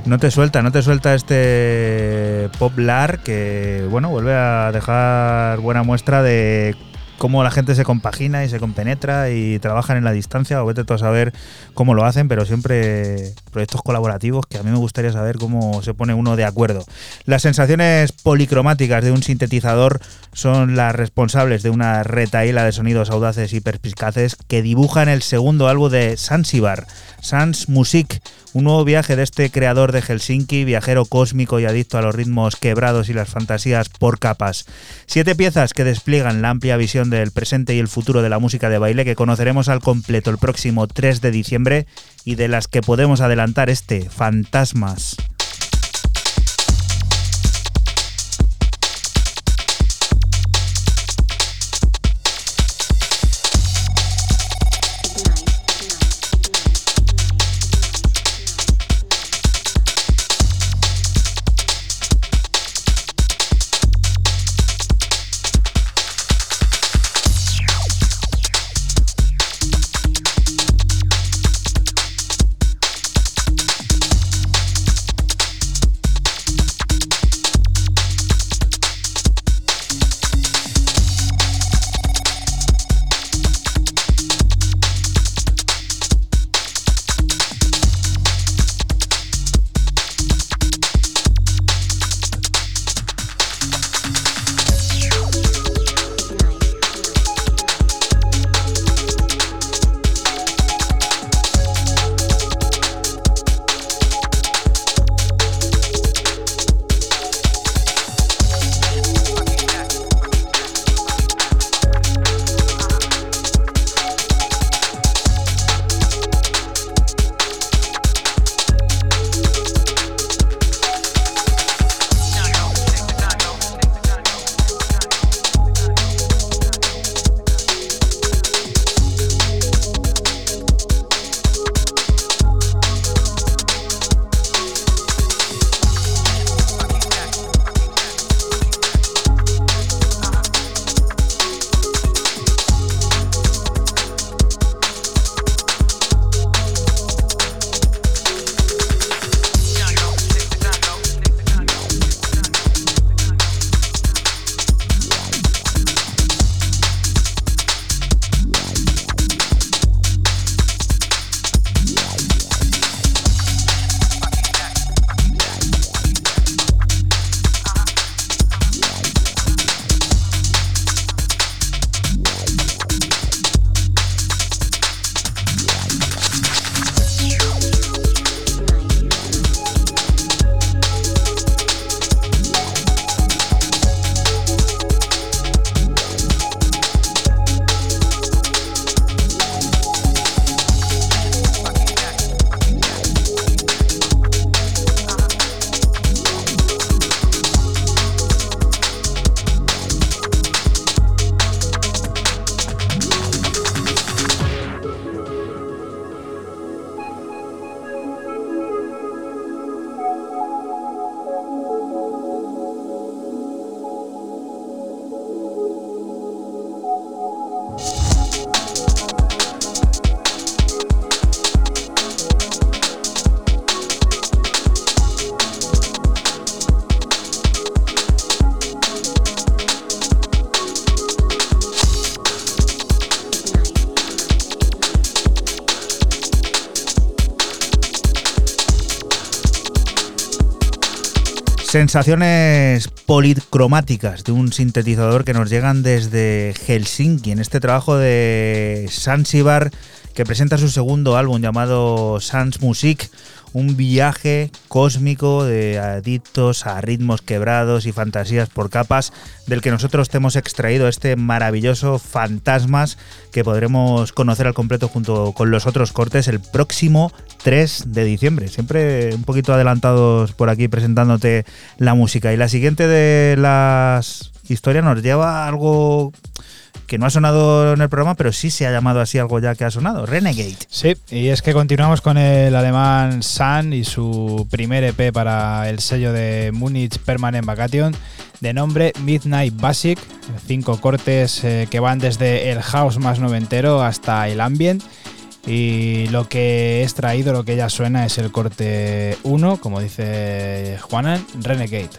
No te suelta, no te suelta este poplar que, bueno, vuelve a dejar buena muestra de cómo la gente se compagina y se compenetra y trabajan en la distancia, o vete tú a saber cómo lo hacen, pero siempre proyectos colaborativos que a mí me gustaría saber cómo se pone uno de acuerdo. Las sensaciones policromáticas de un sintetizador son las responsables de una retaíla de sonidos audaces y perspicaces que dibujan el segundo álbum de Zanzibar, Sans Music, un nuevo viaje de este creador de Helsinki, viajero cósmico y adicto a los ritmos quebrados y las fantasías por capas. Siete piezas que despliegan la amplia visión del presente y el futuro de la música de baile que conoceremos al completo el próximo 3 de diciembre y de las que podemos adelantar este, Fantasmas. Sensaciones policromáticas de un sintetizador que nos llegan desde Helsinki en este trabajo de Sansibar que presenta su segundo álbum llamado Sans Music, un viaje cósmico de adictos a ritmos quebrados y fantasías por capas del que nosotros te hemos extraído este maravilloso Fantasmas que podremos conocer al completo junto con los otros cortes el próximo 3 de diciembre. Siempre un poquito adelantados por aquí presentándote la música. Y la siguiente de las historias nos lleva a algo que no ha sonado en el programa, pero sí se ha llamado así algo ya que ha sonado, Renegade. Sí, y es que continuamos con el alemán Sun y su primer EP para el sello de Munich Permanent Vacation de nombre Midnight Basic, cinco cortes eh, que van desde el house más noventero hasta el ambient. Y lo que he extraído, lo que ya suena es el corte 1, como dice Juanan, Renegade.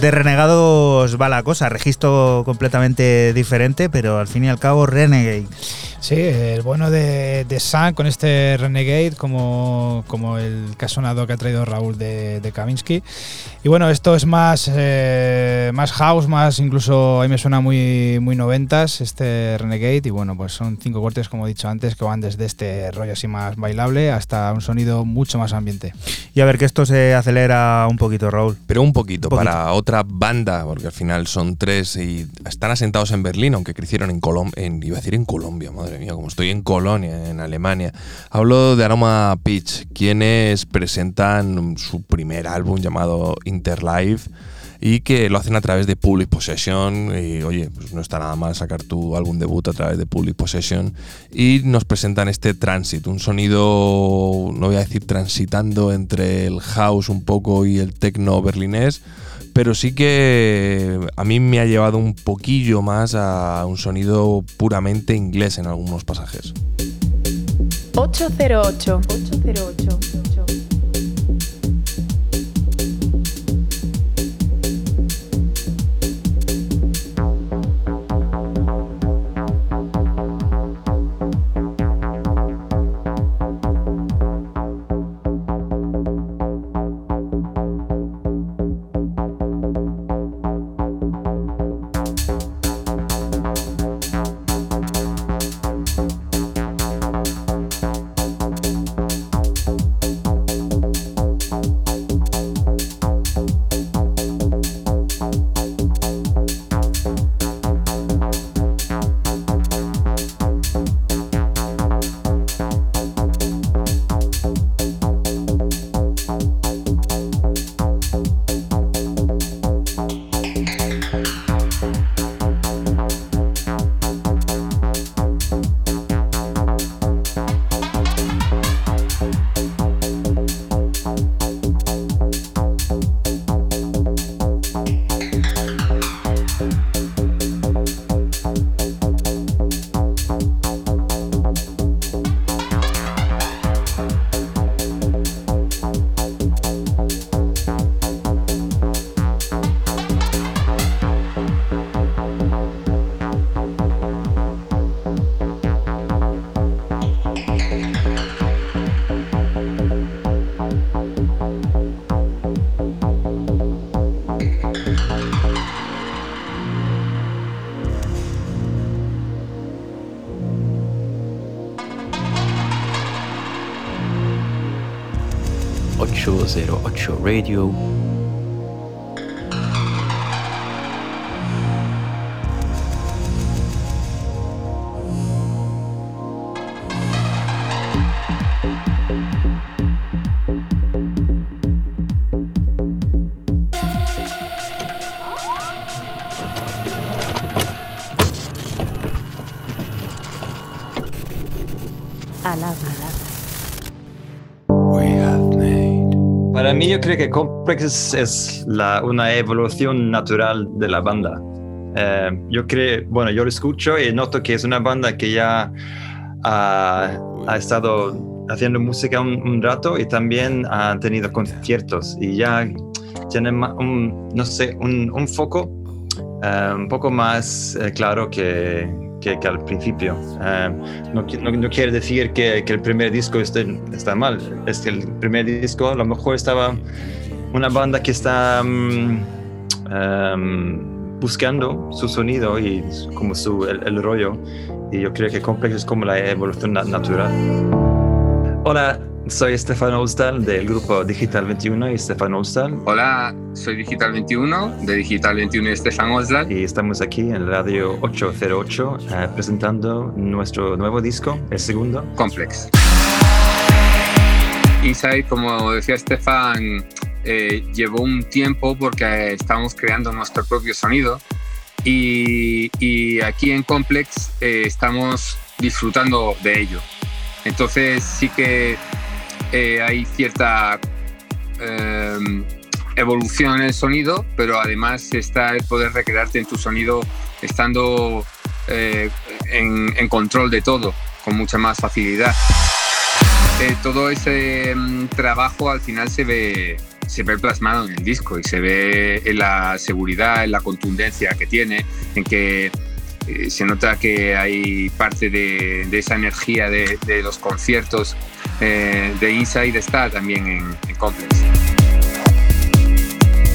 De renegados va la cosa, registro completamente diferente, pero al fin y al cabo Renegade. Sí, el bueno de, de con este Renegade, como, como el que ha sonado que ha traído Raúl de, de. Y bueno, esto es más, eh, más house, más incluso a mí me suena muy, muy noventas, este Renegade. Y bueno, pues son cinco cortes, como he dicho antes, que van desde este rollo así más bailable hasta un sonido mucho más ambiente. Y a ver que esto se acelera un poquito, Raúl. Pero un poquito, Un poquito. para otra banda, porque al final son tres y están asentados en Berlín, aunque crecieron en Colombia, iba a decir en Colombia, madre mía, como estoy en Colonia, en Alemania. Hablo de Aroma Pitch, quienes presentan su primer álbum llamado Interlife y que lo hacen a través de Public Possession y oye, pues no está nada mal sacar tu álbum debut a través de Public Possession y nos presentan este Transit, un sonido, no voy a decir transitando entre el house un poco y el techno berlinés, pero sí que a mí me ha llevado un poquillo más a un sonido puramente inglés en algunos pasajes. 808. 808. 808 Radio. Yo creo que Complex es, una evolución natural de la banda. Eh, yo creo, bueno, yo lo escucho y noto que es una banda que ya ha, estado haciendo música un, un rato y también ha tenido conciertos y ya tiene un, no sé, un foco eh, un poco más eh, claro que, que, al principio. Eh, no, no- quiere decir que, el primer disco está mal, es que el primer disco a lo mejor estaba una banda que está mm, em, buscando su sonido y como su, el, el rollo y yo creo que Complex es como la evolución na- natural. Hola, soy Stefan Olsdal del grupo Digital 21 y Stefan Olsdal. Hola, soy Digital 21 de Digital 21 y Stefan Osdal. Y estamos aquí en Radio 808 eh, presentando nuestro nuevo disco, el segundo. Complex. Inside, como decía Stefan, eh, llevó un tiempo porque estábamos creando nuestro propio sonido y, y aquí en Complex eh, estamos disfrutando de ello. Entonces sí que eh, hay cierta eh, evolución en el sonido, pero además está el poder recrearte en tu sonido estando eh, en, control de todo, con mucha más facilidad. Eh, todo ese mm, trabajo al final se ve, se ve plasmado en el disco y se ve en la seguridad, en la contundencia que tiene, en que eh, se nota que hay parte de, esa energía de, los conciertos eh, de Inside está también en, en Complex.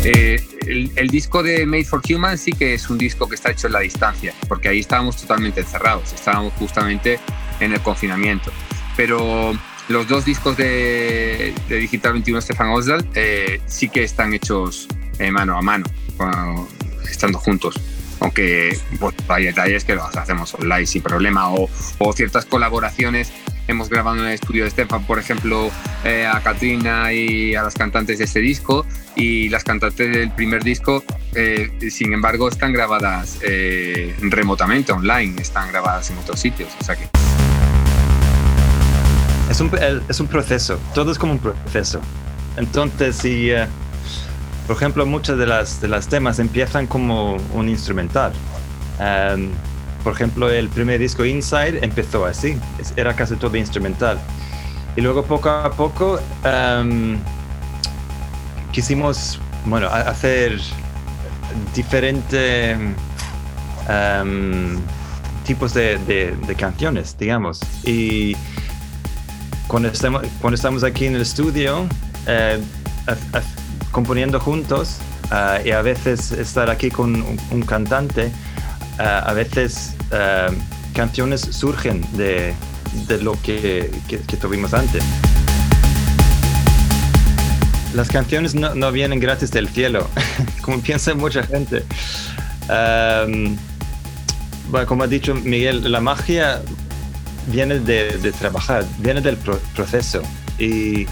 Eh, el, disco de Made for Human sí que es un disco que está hecho en la distancia, porque ahí estábamos totalmente encerrados, estábamos justamente en el confinamiento. Pero los dos discos de, Digital 21 Stefan Osdal eh, sí que están hechos mano a mano, estando juntos. Aunque hay detalles que los hacemos online sin problema, o, o ciertas colaboraciones. Hemos grabado en el estudio de Stefan, por ejemplo, eh, a Katrina y a las cantantes de este disco, y las cantantes del primer disco, eh, sin embargo, están grabadas eh, remotamente, online, están grabadas en otros sitios. O sea que Es un, el- es un proceso, todo es como un proceso. Entonces, si, eh, por ejemplo, muchas de las, de las temas empiezan como un instrumental. Em, por ejemplo, el primer disco Inside empezó así, era casi todo instrumental. Y luego poco a poco em, quisimos, bueno, hacer diferentes em, tipos de, de- de canciones, digamos. Y cuando estamos, cuando estamos aquí en el estudio, eh, a- a- componiendo juntos, ah, y a veces estar aquí con un, cantante, ah, a veces ah, canciones surgen de, de lo que, que- tuvimos antes. Las canciones no, no vienen gratis del cielo, como piensa mucha gente. Bueno, como ha dicho Miguel, la magia viene de, trabajar, viene del pro- proceso. Y,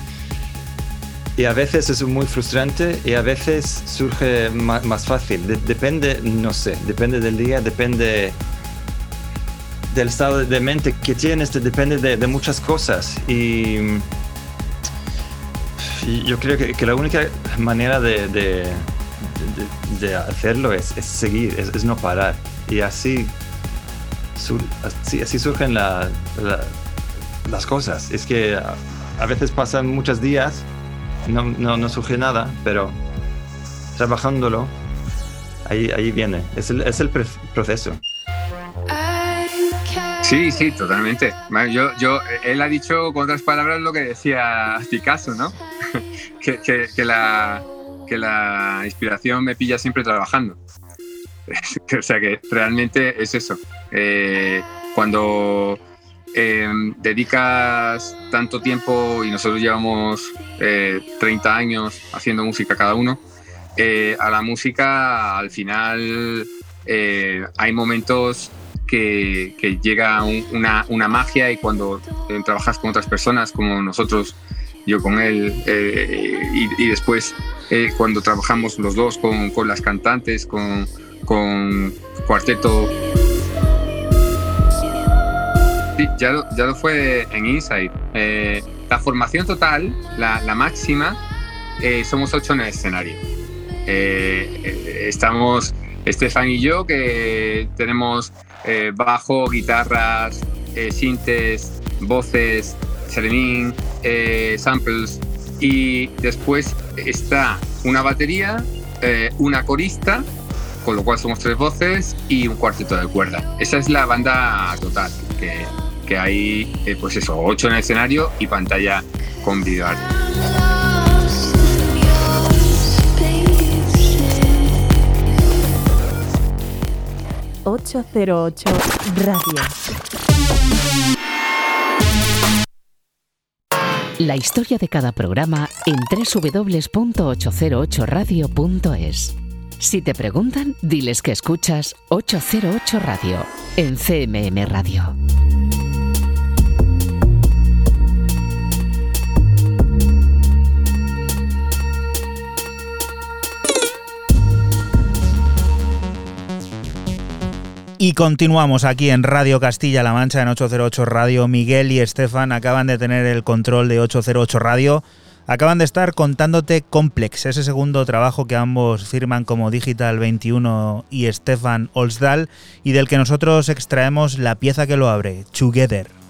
y a veces es muy frustrante y a veces surge ma- más, fácil. De- depende, no sé, depende del día, depende del estado de mente que tienes, de- depende de, muchas cosas. Y, yo creo que, la única manera de, de- hacerlo es, seguir, es, no parar. Y así, sur- así, así surgen la- las cosas. Es que a, a veces pasan muchos días, no, no, no surge nada, pero trabajándolo, ahí, ahí viene. Es el, es el proceso. Sí, sí, totalmente. Yo, yo, él ha dicho con otras palabras lo que decía Picasso, ¿no? que, que- que la, que la inspiración me pilla siempre trabajando. o sea que realmente es eso. Eh, cuando eh, dedicas tanto tiempo, y nosotros llevamos eh, 30 años haciendo música cada uno, eh, a la música al final eh, hay momentos que, llega un- una, magia y cuando eh, trabajas con otras personas como nosotros, yo con él, y, después cuando trabajamos los dos con, las cantantes, con cuarteto. Sí, ya lo, ya lo fue en Inside. Eh, la formación total, la, la máxima, eh, somos ocho en el escenario. Eh, eh, estamos Estefan y yo, que tenemos eh, bajo, guitarras, eh, sintes, voces, serenín, samples. Y después está una batería, una corista, con lo cual somos tres voces y un cuarteto de cuerda. Esa es la banda total, que, que hay, eh, pues eso, ocho en el escenario y pantalla con videoarte. 808 Radio. La historia de cada programa en www.808radio.es. Si te preguntan, diles que escuchas 808 Radio en CMM Radio. Y continuamos aquí en Radio Castilla-La Mancha en 808 Radio. Miguel y Estefan acaban de tener el control de 808 Radio. Acaban de estar contándote Complex, ese segundo trabajo que ambos firman como Digital 21 y Stefan Olsdal y del que nosotros extraemos la pieza que lo abre, Together.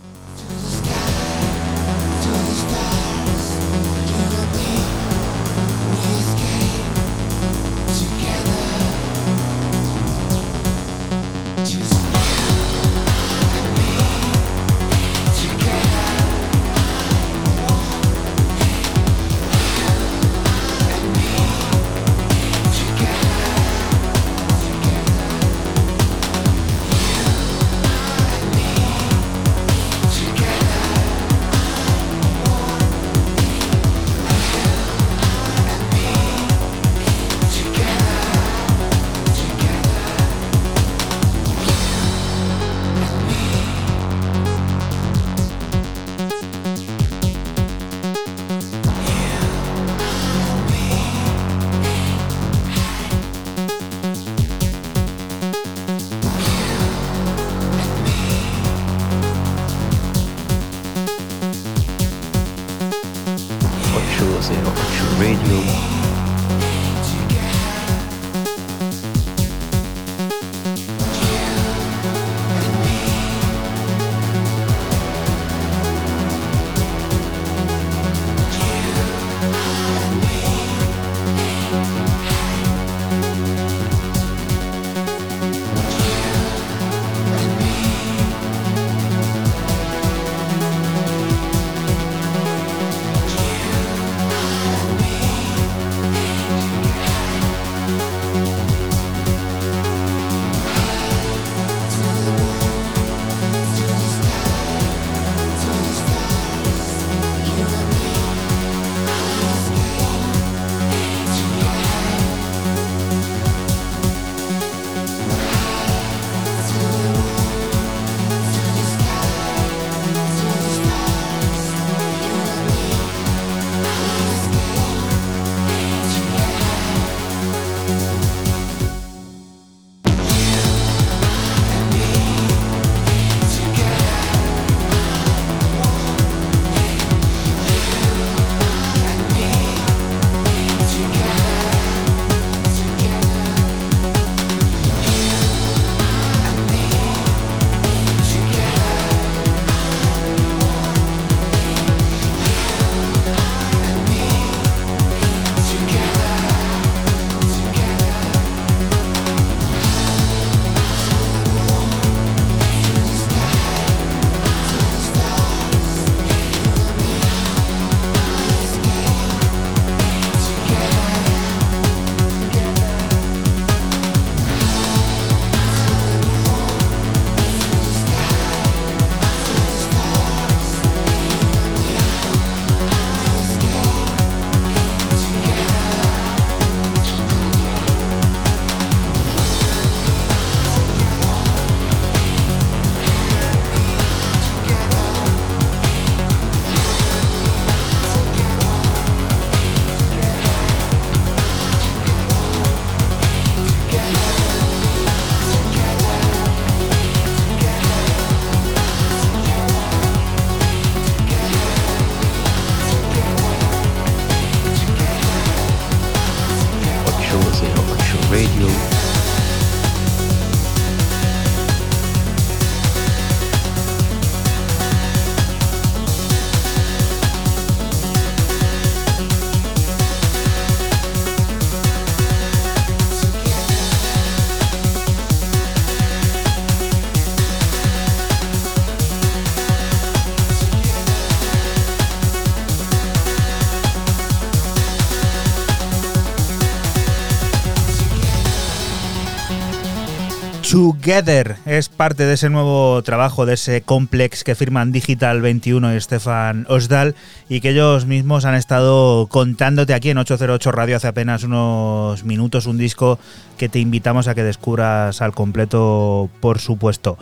Together es parte de ese nuevo trabajo, de ese complex que firman Digital 21 y Stefan Osdal y que ellos mismos han estado contándote aquí en 808 Radio hace apenas unos minutos, un disco que te invitamos a que descubras al completo, por supuesto.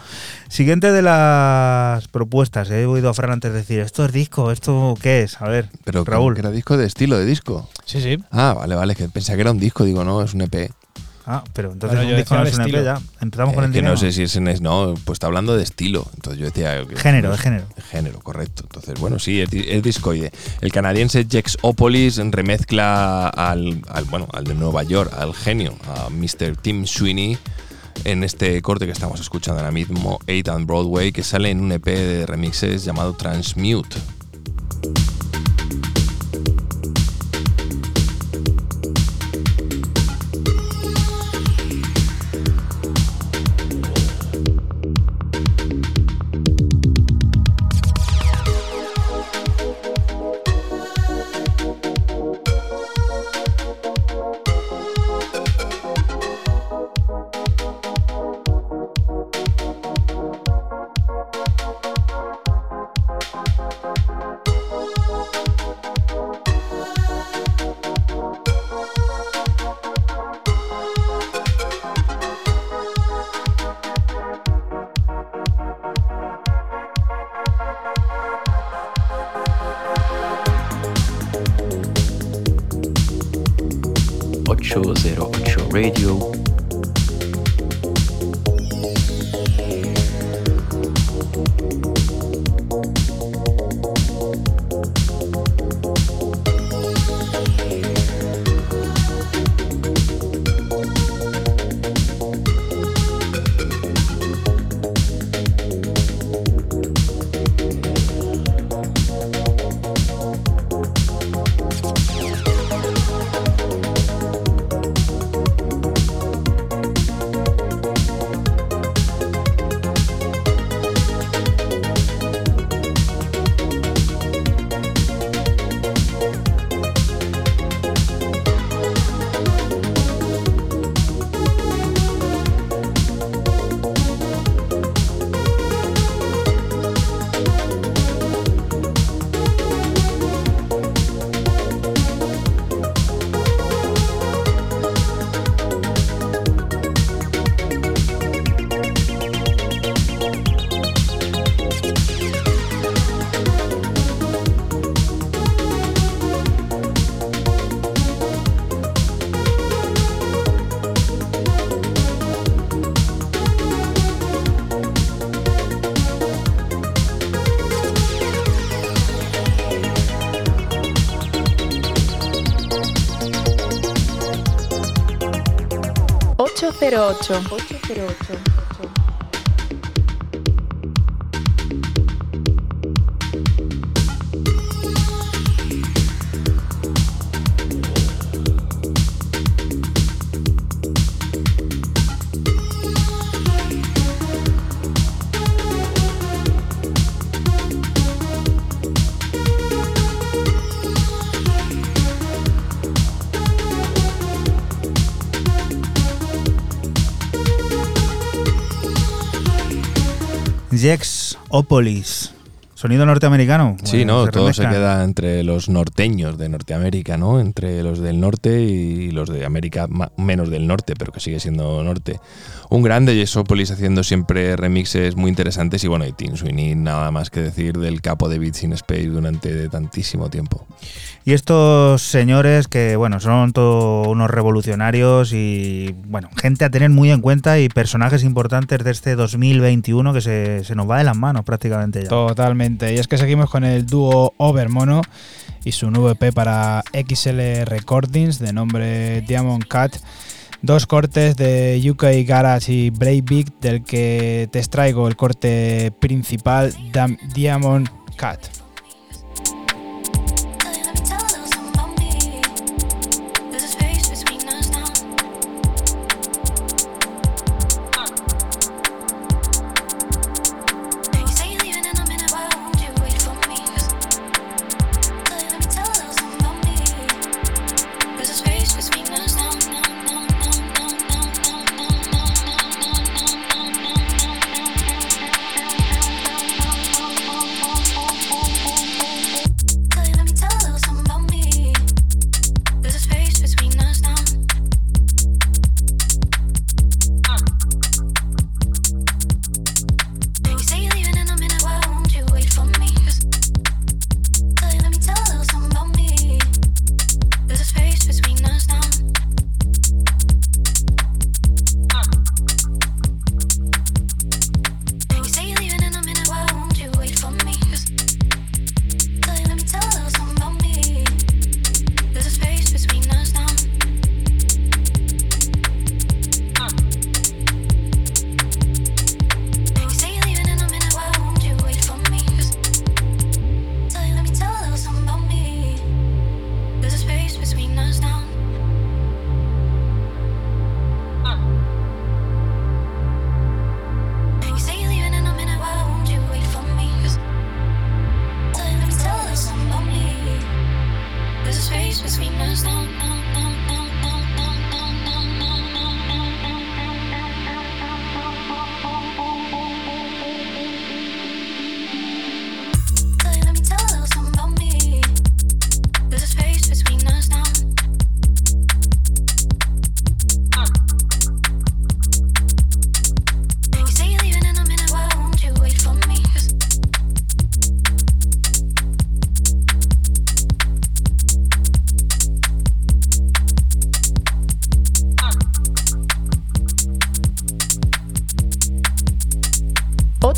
Siguiente de las propuestas, he oído a Fran antes decir, ¿esto es disco? ¿Esto qué es? A ver, Pero que- Raúl. que era disco de estilo de disco. Sí, sí. Ah, vale, vale, que pensaba que era un disco, digo, no, es un EP. Ah, pero entonces un disco no es una EP ya. Empezamos con Eh, el que no sé si es en es- no, pues está hablando de estilo. Entonces yo decía que- Género, de género. Género, correcto. Entonces, bueno, sí, es, di- es discoide. El canadiense Jexopolis remezcla al, al, bueno, al de Nueva York, al genio, a Mr. Tim Sweeney, en este corte que estamos escuchando ahora mismo, 8 and Broadway, que sale en un EP de remixes llamado Transmute. 808. 808. Jax Opolis. Sonido norteamericano. Sí, Bueno, no, todo se queda entre los norteños de Norteamérica, ¿no? Entre los del norte y los de América menos del norte, pero que sigue siendo norte. Un grande Yesopolis haciendo siempre remixes muy interesantes y bueno, y Tim Sweeney nada más que decir del capo de Beats in Space durante tantísimo tiempo. Y estos señores que, bueno, son todos unos revolucionarios y, bueno, gente a tener muy en cuenta y personajes importantes de este 2021 que se, se nos va de las manos prácticamente ya. Totalmente. Y es que seguimos con el dúo Overmono y su nuevo EP para XL Recordings de nombre Diamond Cat. Dos cortes de UK Garage y Breakbeat del que te extraigo el corte principal Diamond Cat.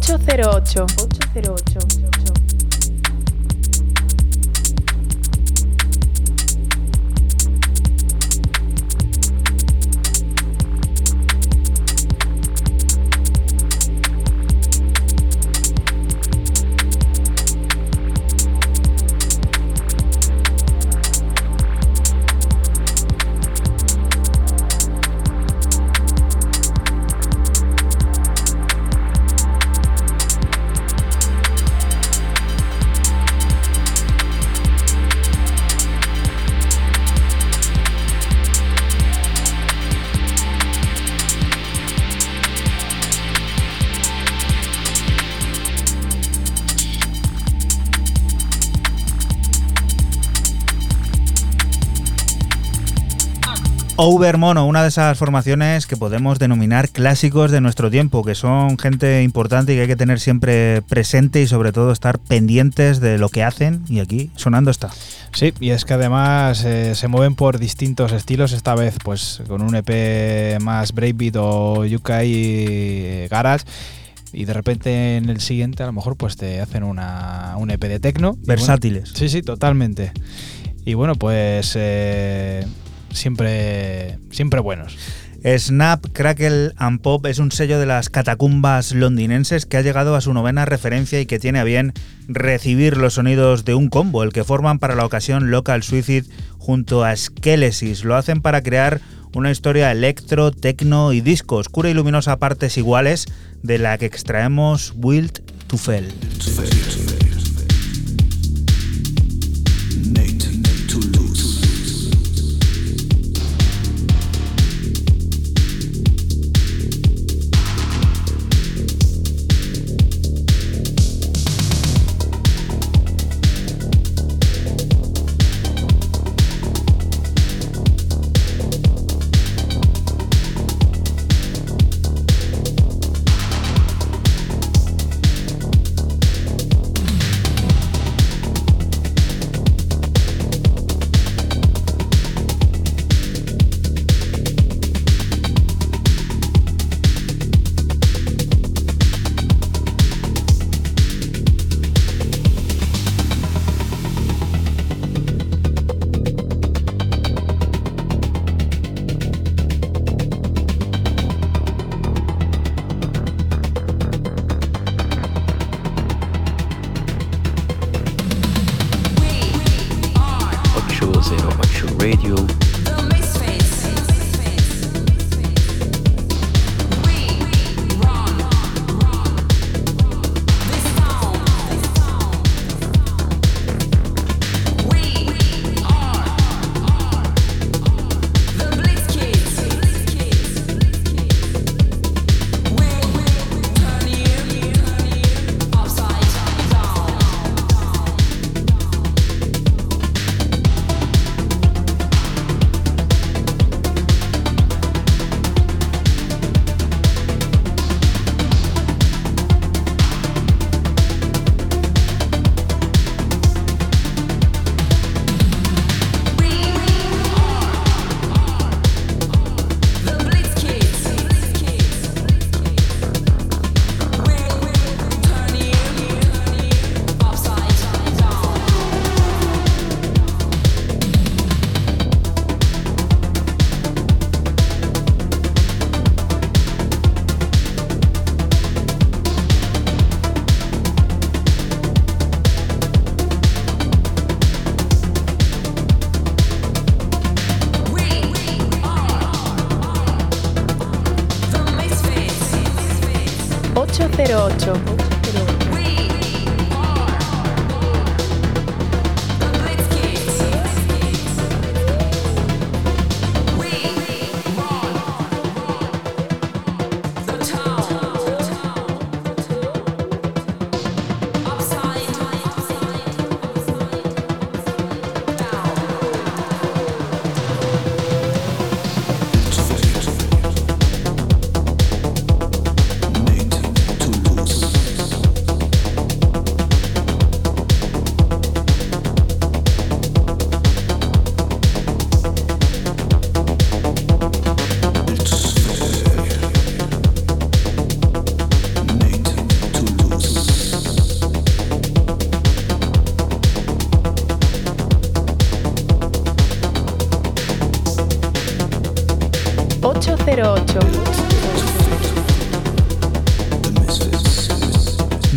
808. 808. Overmono, una de esas formaciones que podemos denominar clásicos de nuestro tiempo, que son gente importante y que hay que tener siempre presente y sobre todo estar pendientes de lo que hacen y aquí sonando está. Sí, y es que además eh, se mueven por distintos estilos, esta vez pues con un EP más breakbeat o UK y garage. Y de repente en el siguiente a lo mejor pues te hacen una, un EP de techno. Y Versátiles. bueno, sí, sí, totalmente. Y bueno, pues eh, siempre, siempre buenos. Snap, Crackle and Pop es un sello de las catacumbas londinenses que ha llegado a su novena referencia y que tiene a bien recibir los sonidos de un combo, el que forman para la ocasión Local Suicide junto a Skelesis. Lo hacen para crear una historia electro, tecno y disco, oscura y luminosa partes iguales, de la que extraemos Wild to Fell.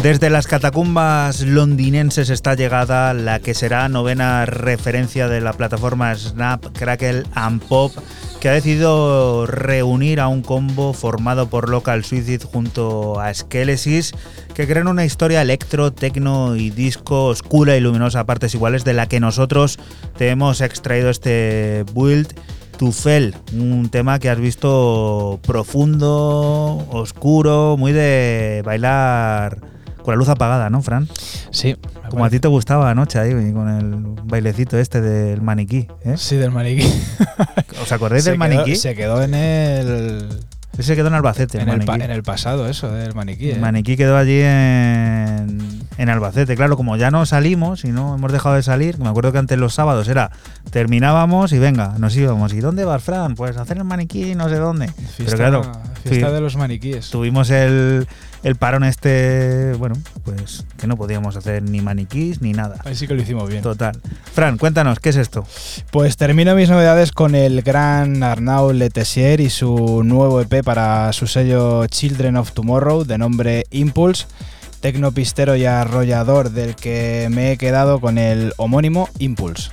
Desde las catacumbas londinenses está llegada la que será novena referencia de la plataforma Snap, Crackle and Pop, que ha decidido reunir a un combo formado por Local Suicide junto a Skelesis, que crean una historia electro, tecno y disco oscura y luminosa partes iguales, de la que nosotros te hemos extraído este build. Tufel, un tema que has visto profundo, oscuro, muy de bailar con la luz apagada, ¿no, Fran? Sí. Como a ti te gustaba anoche ahí, con el bailecito este del maniquí. ¿eh? Sí, del maniquí. ¿Os acordáis Se del quedó- maniquí? se quedó en el. Se quedó en Albacete. En el el, pa- maniquí. en el pasado, eso, del maniquí. El ¿eh? maniquí quedó allí en, en Albacete. Claro, como ya no salimos y no hemos dejado de salir, me acuerdo que antes los sábados era terminábamos y venga, nos íbamos. ¿Y dónde vas, Fran? Pues hacer el maniquí no sé dónde. Fiesta, Pero claro, fiesta sí, de los maniquíes. tuvimos el, el parón este, bueno, pues que no podíamos hacer ni maniquís ni nada. Ahí sí que lo hicimos bien. Total. Fran, cuéntanos, ¿qué es esto? Pues termino mis novedades con el gran Arnaud Letessier y su nuevo EP para su sello Children of Tomorrow de nombre Impulse, tecnopistero y arrollador del que me he quedado con el homónimo Impulse.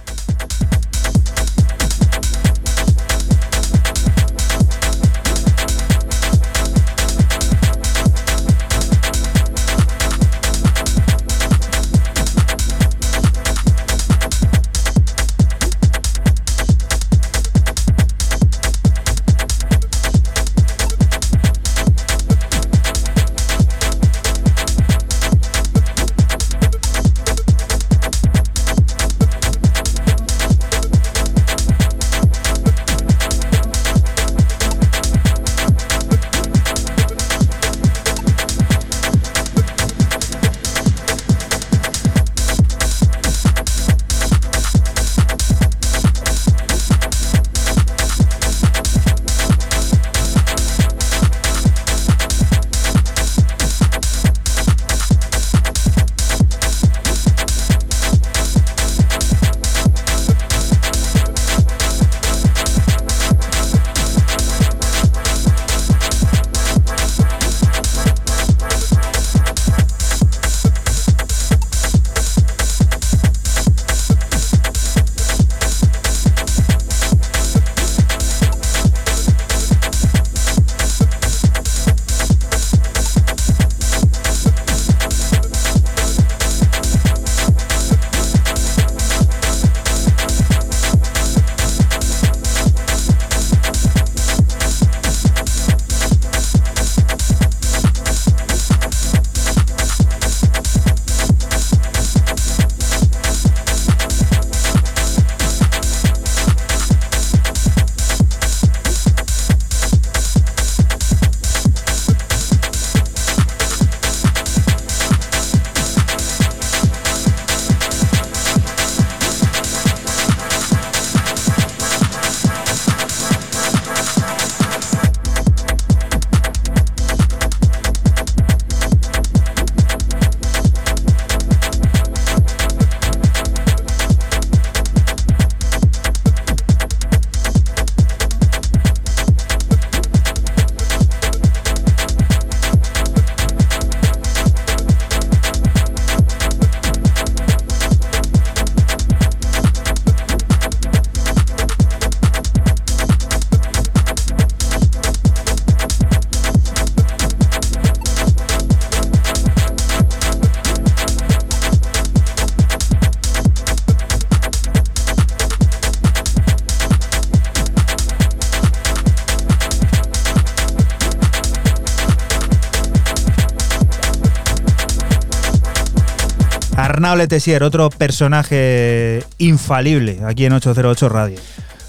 Otro personaje infalible aquí en 808 Radio.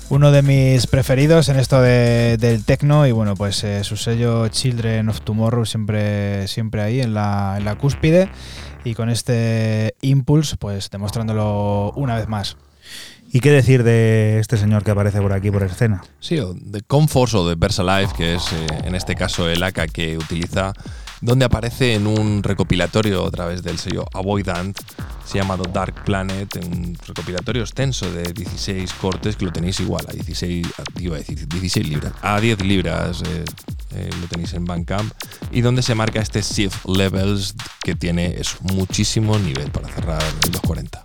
Uno de mis preferidos en esto de- del techno y bueno, pues eh, su sello Children of Tomorrow siempre, siempre ahí en la, en la cúspide y con este Impulse pues demostrándolo una vez más. ¿Y qué decir de este señor que aparece por aquí por escena? Sí, o de Comforts o de Versalife, que es eh, en este caso el AK que utiliza, donde aparece en un recopilatorio a través del sello Avoidant, se llama The Dark Planet, un recopilatorio extenso de 16 cortes que lo tenéis igual a 16, a- iba a decir 16 libras, a 10 libras eh, eh, lo tenéis en Bandcamp, y donde se marca este Shift Levels que tiene es muchísimo nivel para cerrar el 240.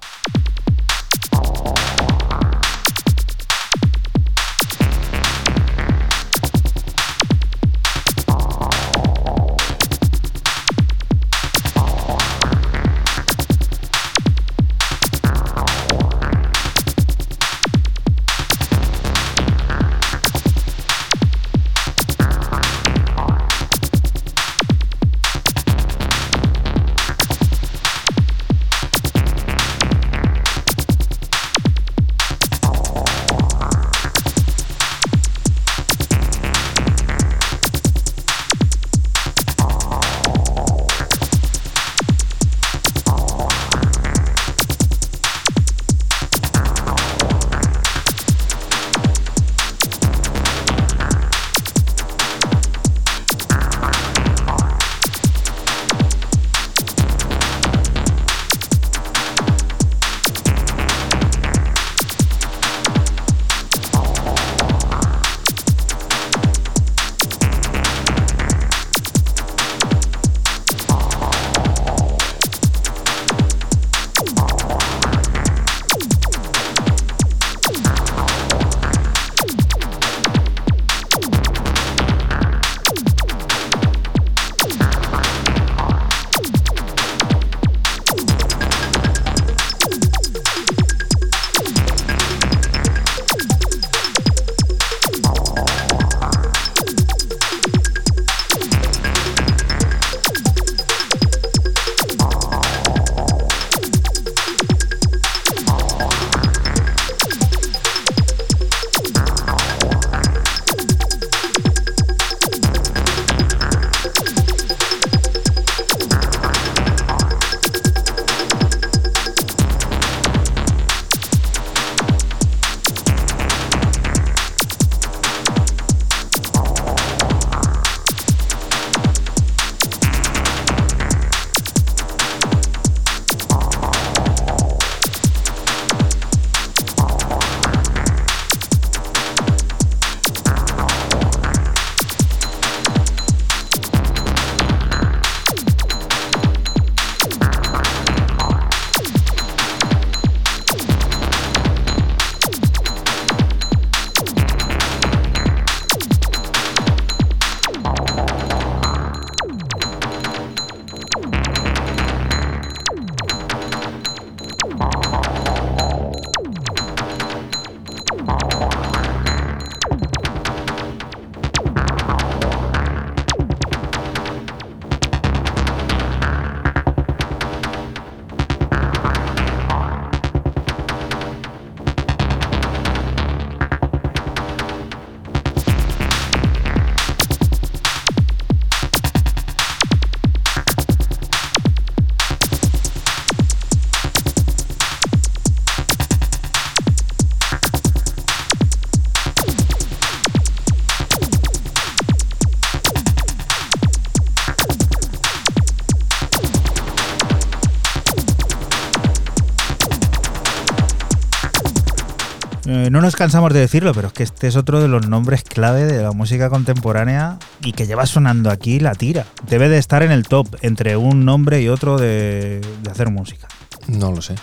No nos cansamos de decirlo, pero es que este es otro de los nombres clave de la música contemporánea y que lleva sonando aquí la tira. Debe de estar en el top entre un nombre y otro de, de hacer música. No lo sé.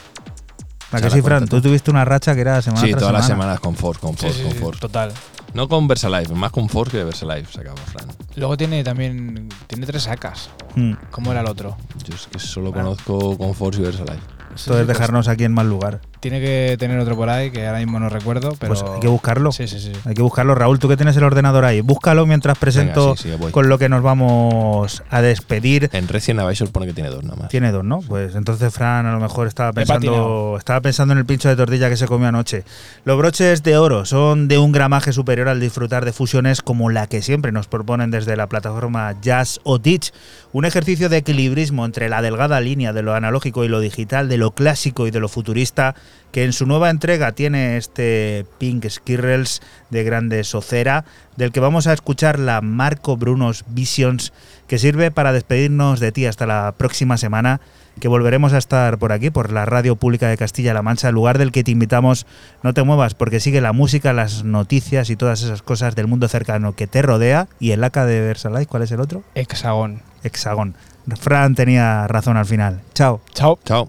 ¿A que sí, Fran? Tú tuviste una racha que era semana Sí, tras todas las semana. semanas con Force, con Force, Sí, con sí, Force. total. No con Versalife, más con Force que de Versalife sacamos, Fran. Luego tiene también tiene tres sacas. Mm. ¿Cómo era el otro? Yo es que solo Bueno. conozco con Force y Versalife. Esto es dejarnos aquí en mal lugar. Tiene que tener otro por ahí que ahora mismo no recuerdo, pero Pues hay que buscarlo. Sí, sí, sí. Hay que buscarlo. Raúl, tú que tienes el ordenador ahí, búscalo mientras presento Venga, sí, sí, voy. con lo que nos vamos a despedir. En Resident Advisor pone que tiene dos nada más. Tiene dos, ¿no? Pues entonces Fran a lo mejor estaba pensando, estaba pensando en el pincho de tortilla que se comió anoche. Los broches de oro son de un gramaje superior al disfrutar de fusiones como la que siempre nos proponen desde la plataforma Jazz o Teach. Un ejercicio de equilibrismo entre la delgada línea de lo analógico y lo digital, de lo clásico y de lo futurista, que en su nueva entrega tiene este Pink Skirrels de grande Socera, del que vamos a escuchar la Marco Brunos Visions, que sirve para despedirnos de ti hasta la próxima semana, que volveremos a estar por aquí, por la Radio Pública de Castilla-La Mancha, el lugar del que te invitamos. No te muevas, porque sigue la música, las noticias y todas esas cosas del mundo cercano que te rodea. Y el ACA de Versalles, ¿cuál es el otro? Hexagón. Hexagón. Fran tenía razón al final. Chao. Chao. Chao.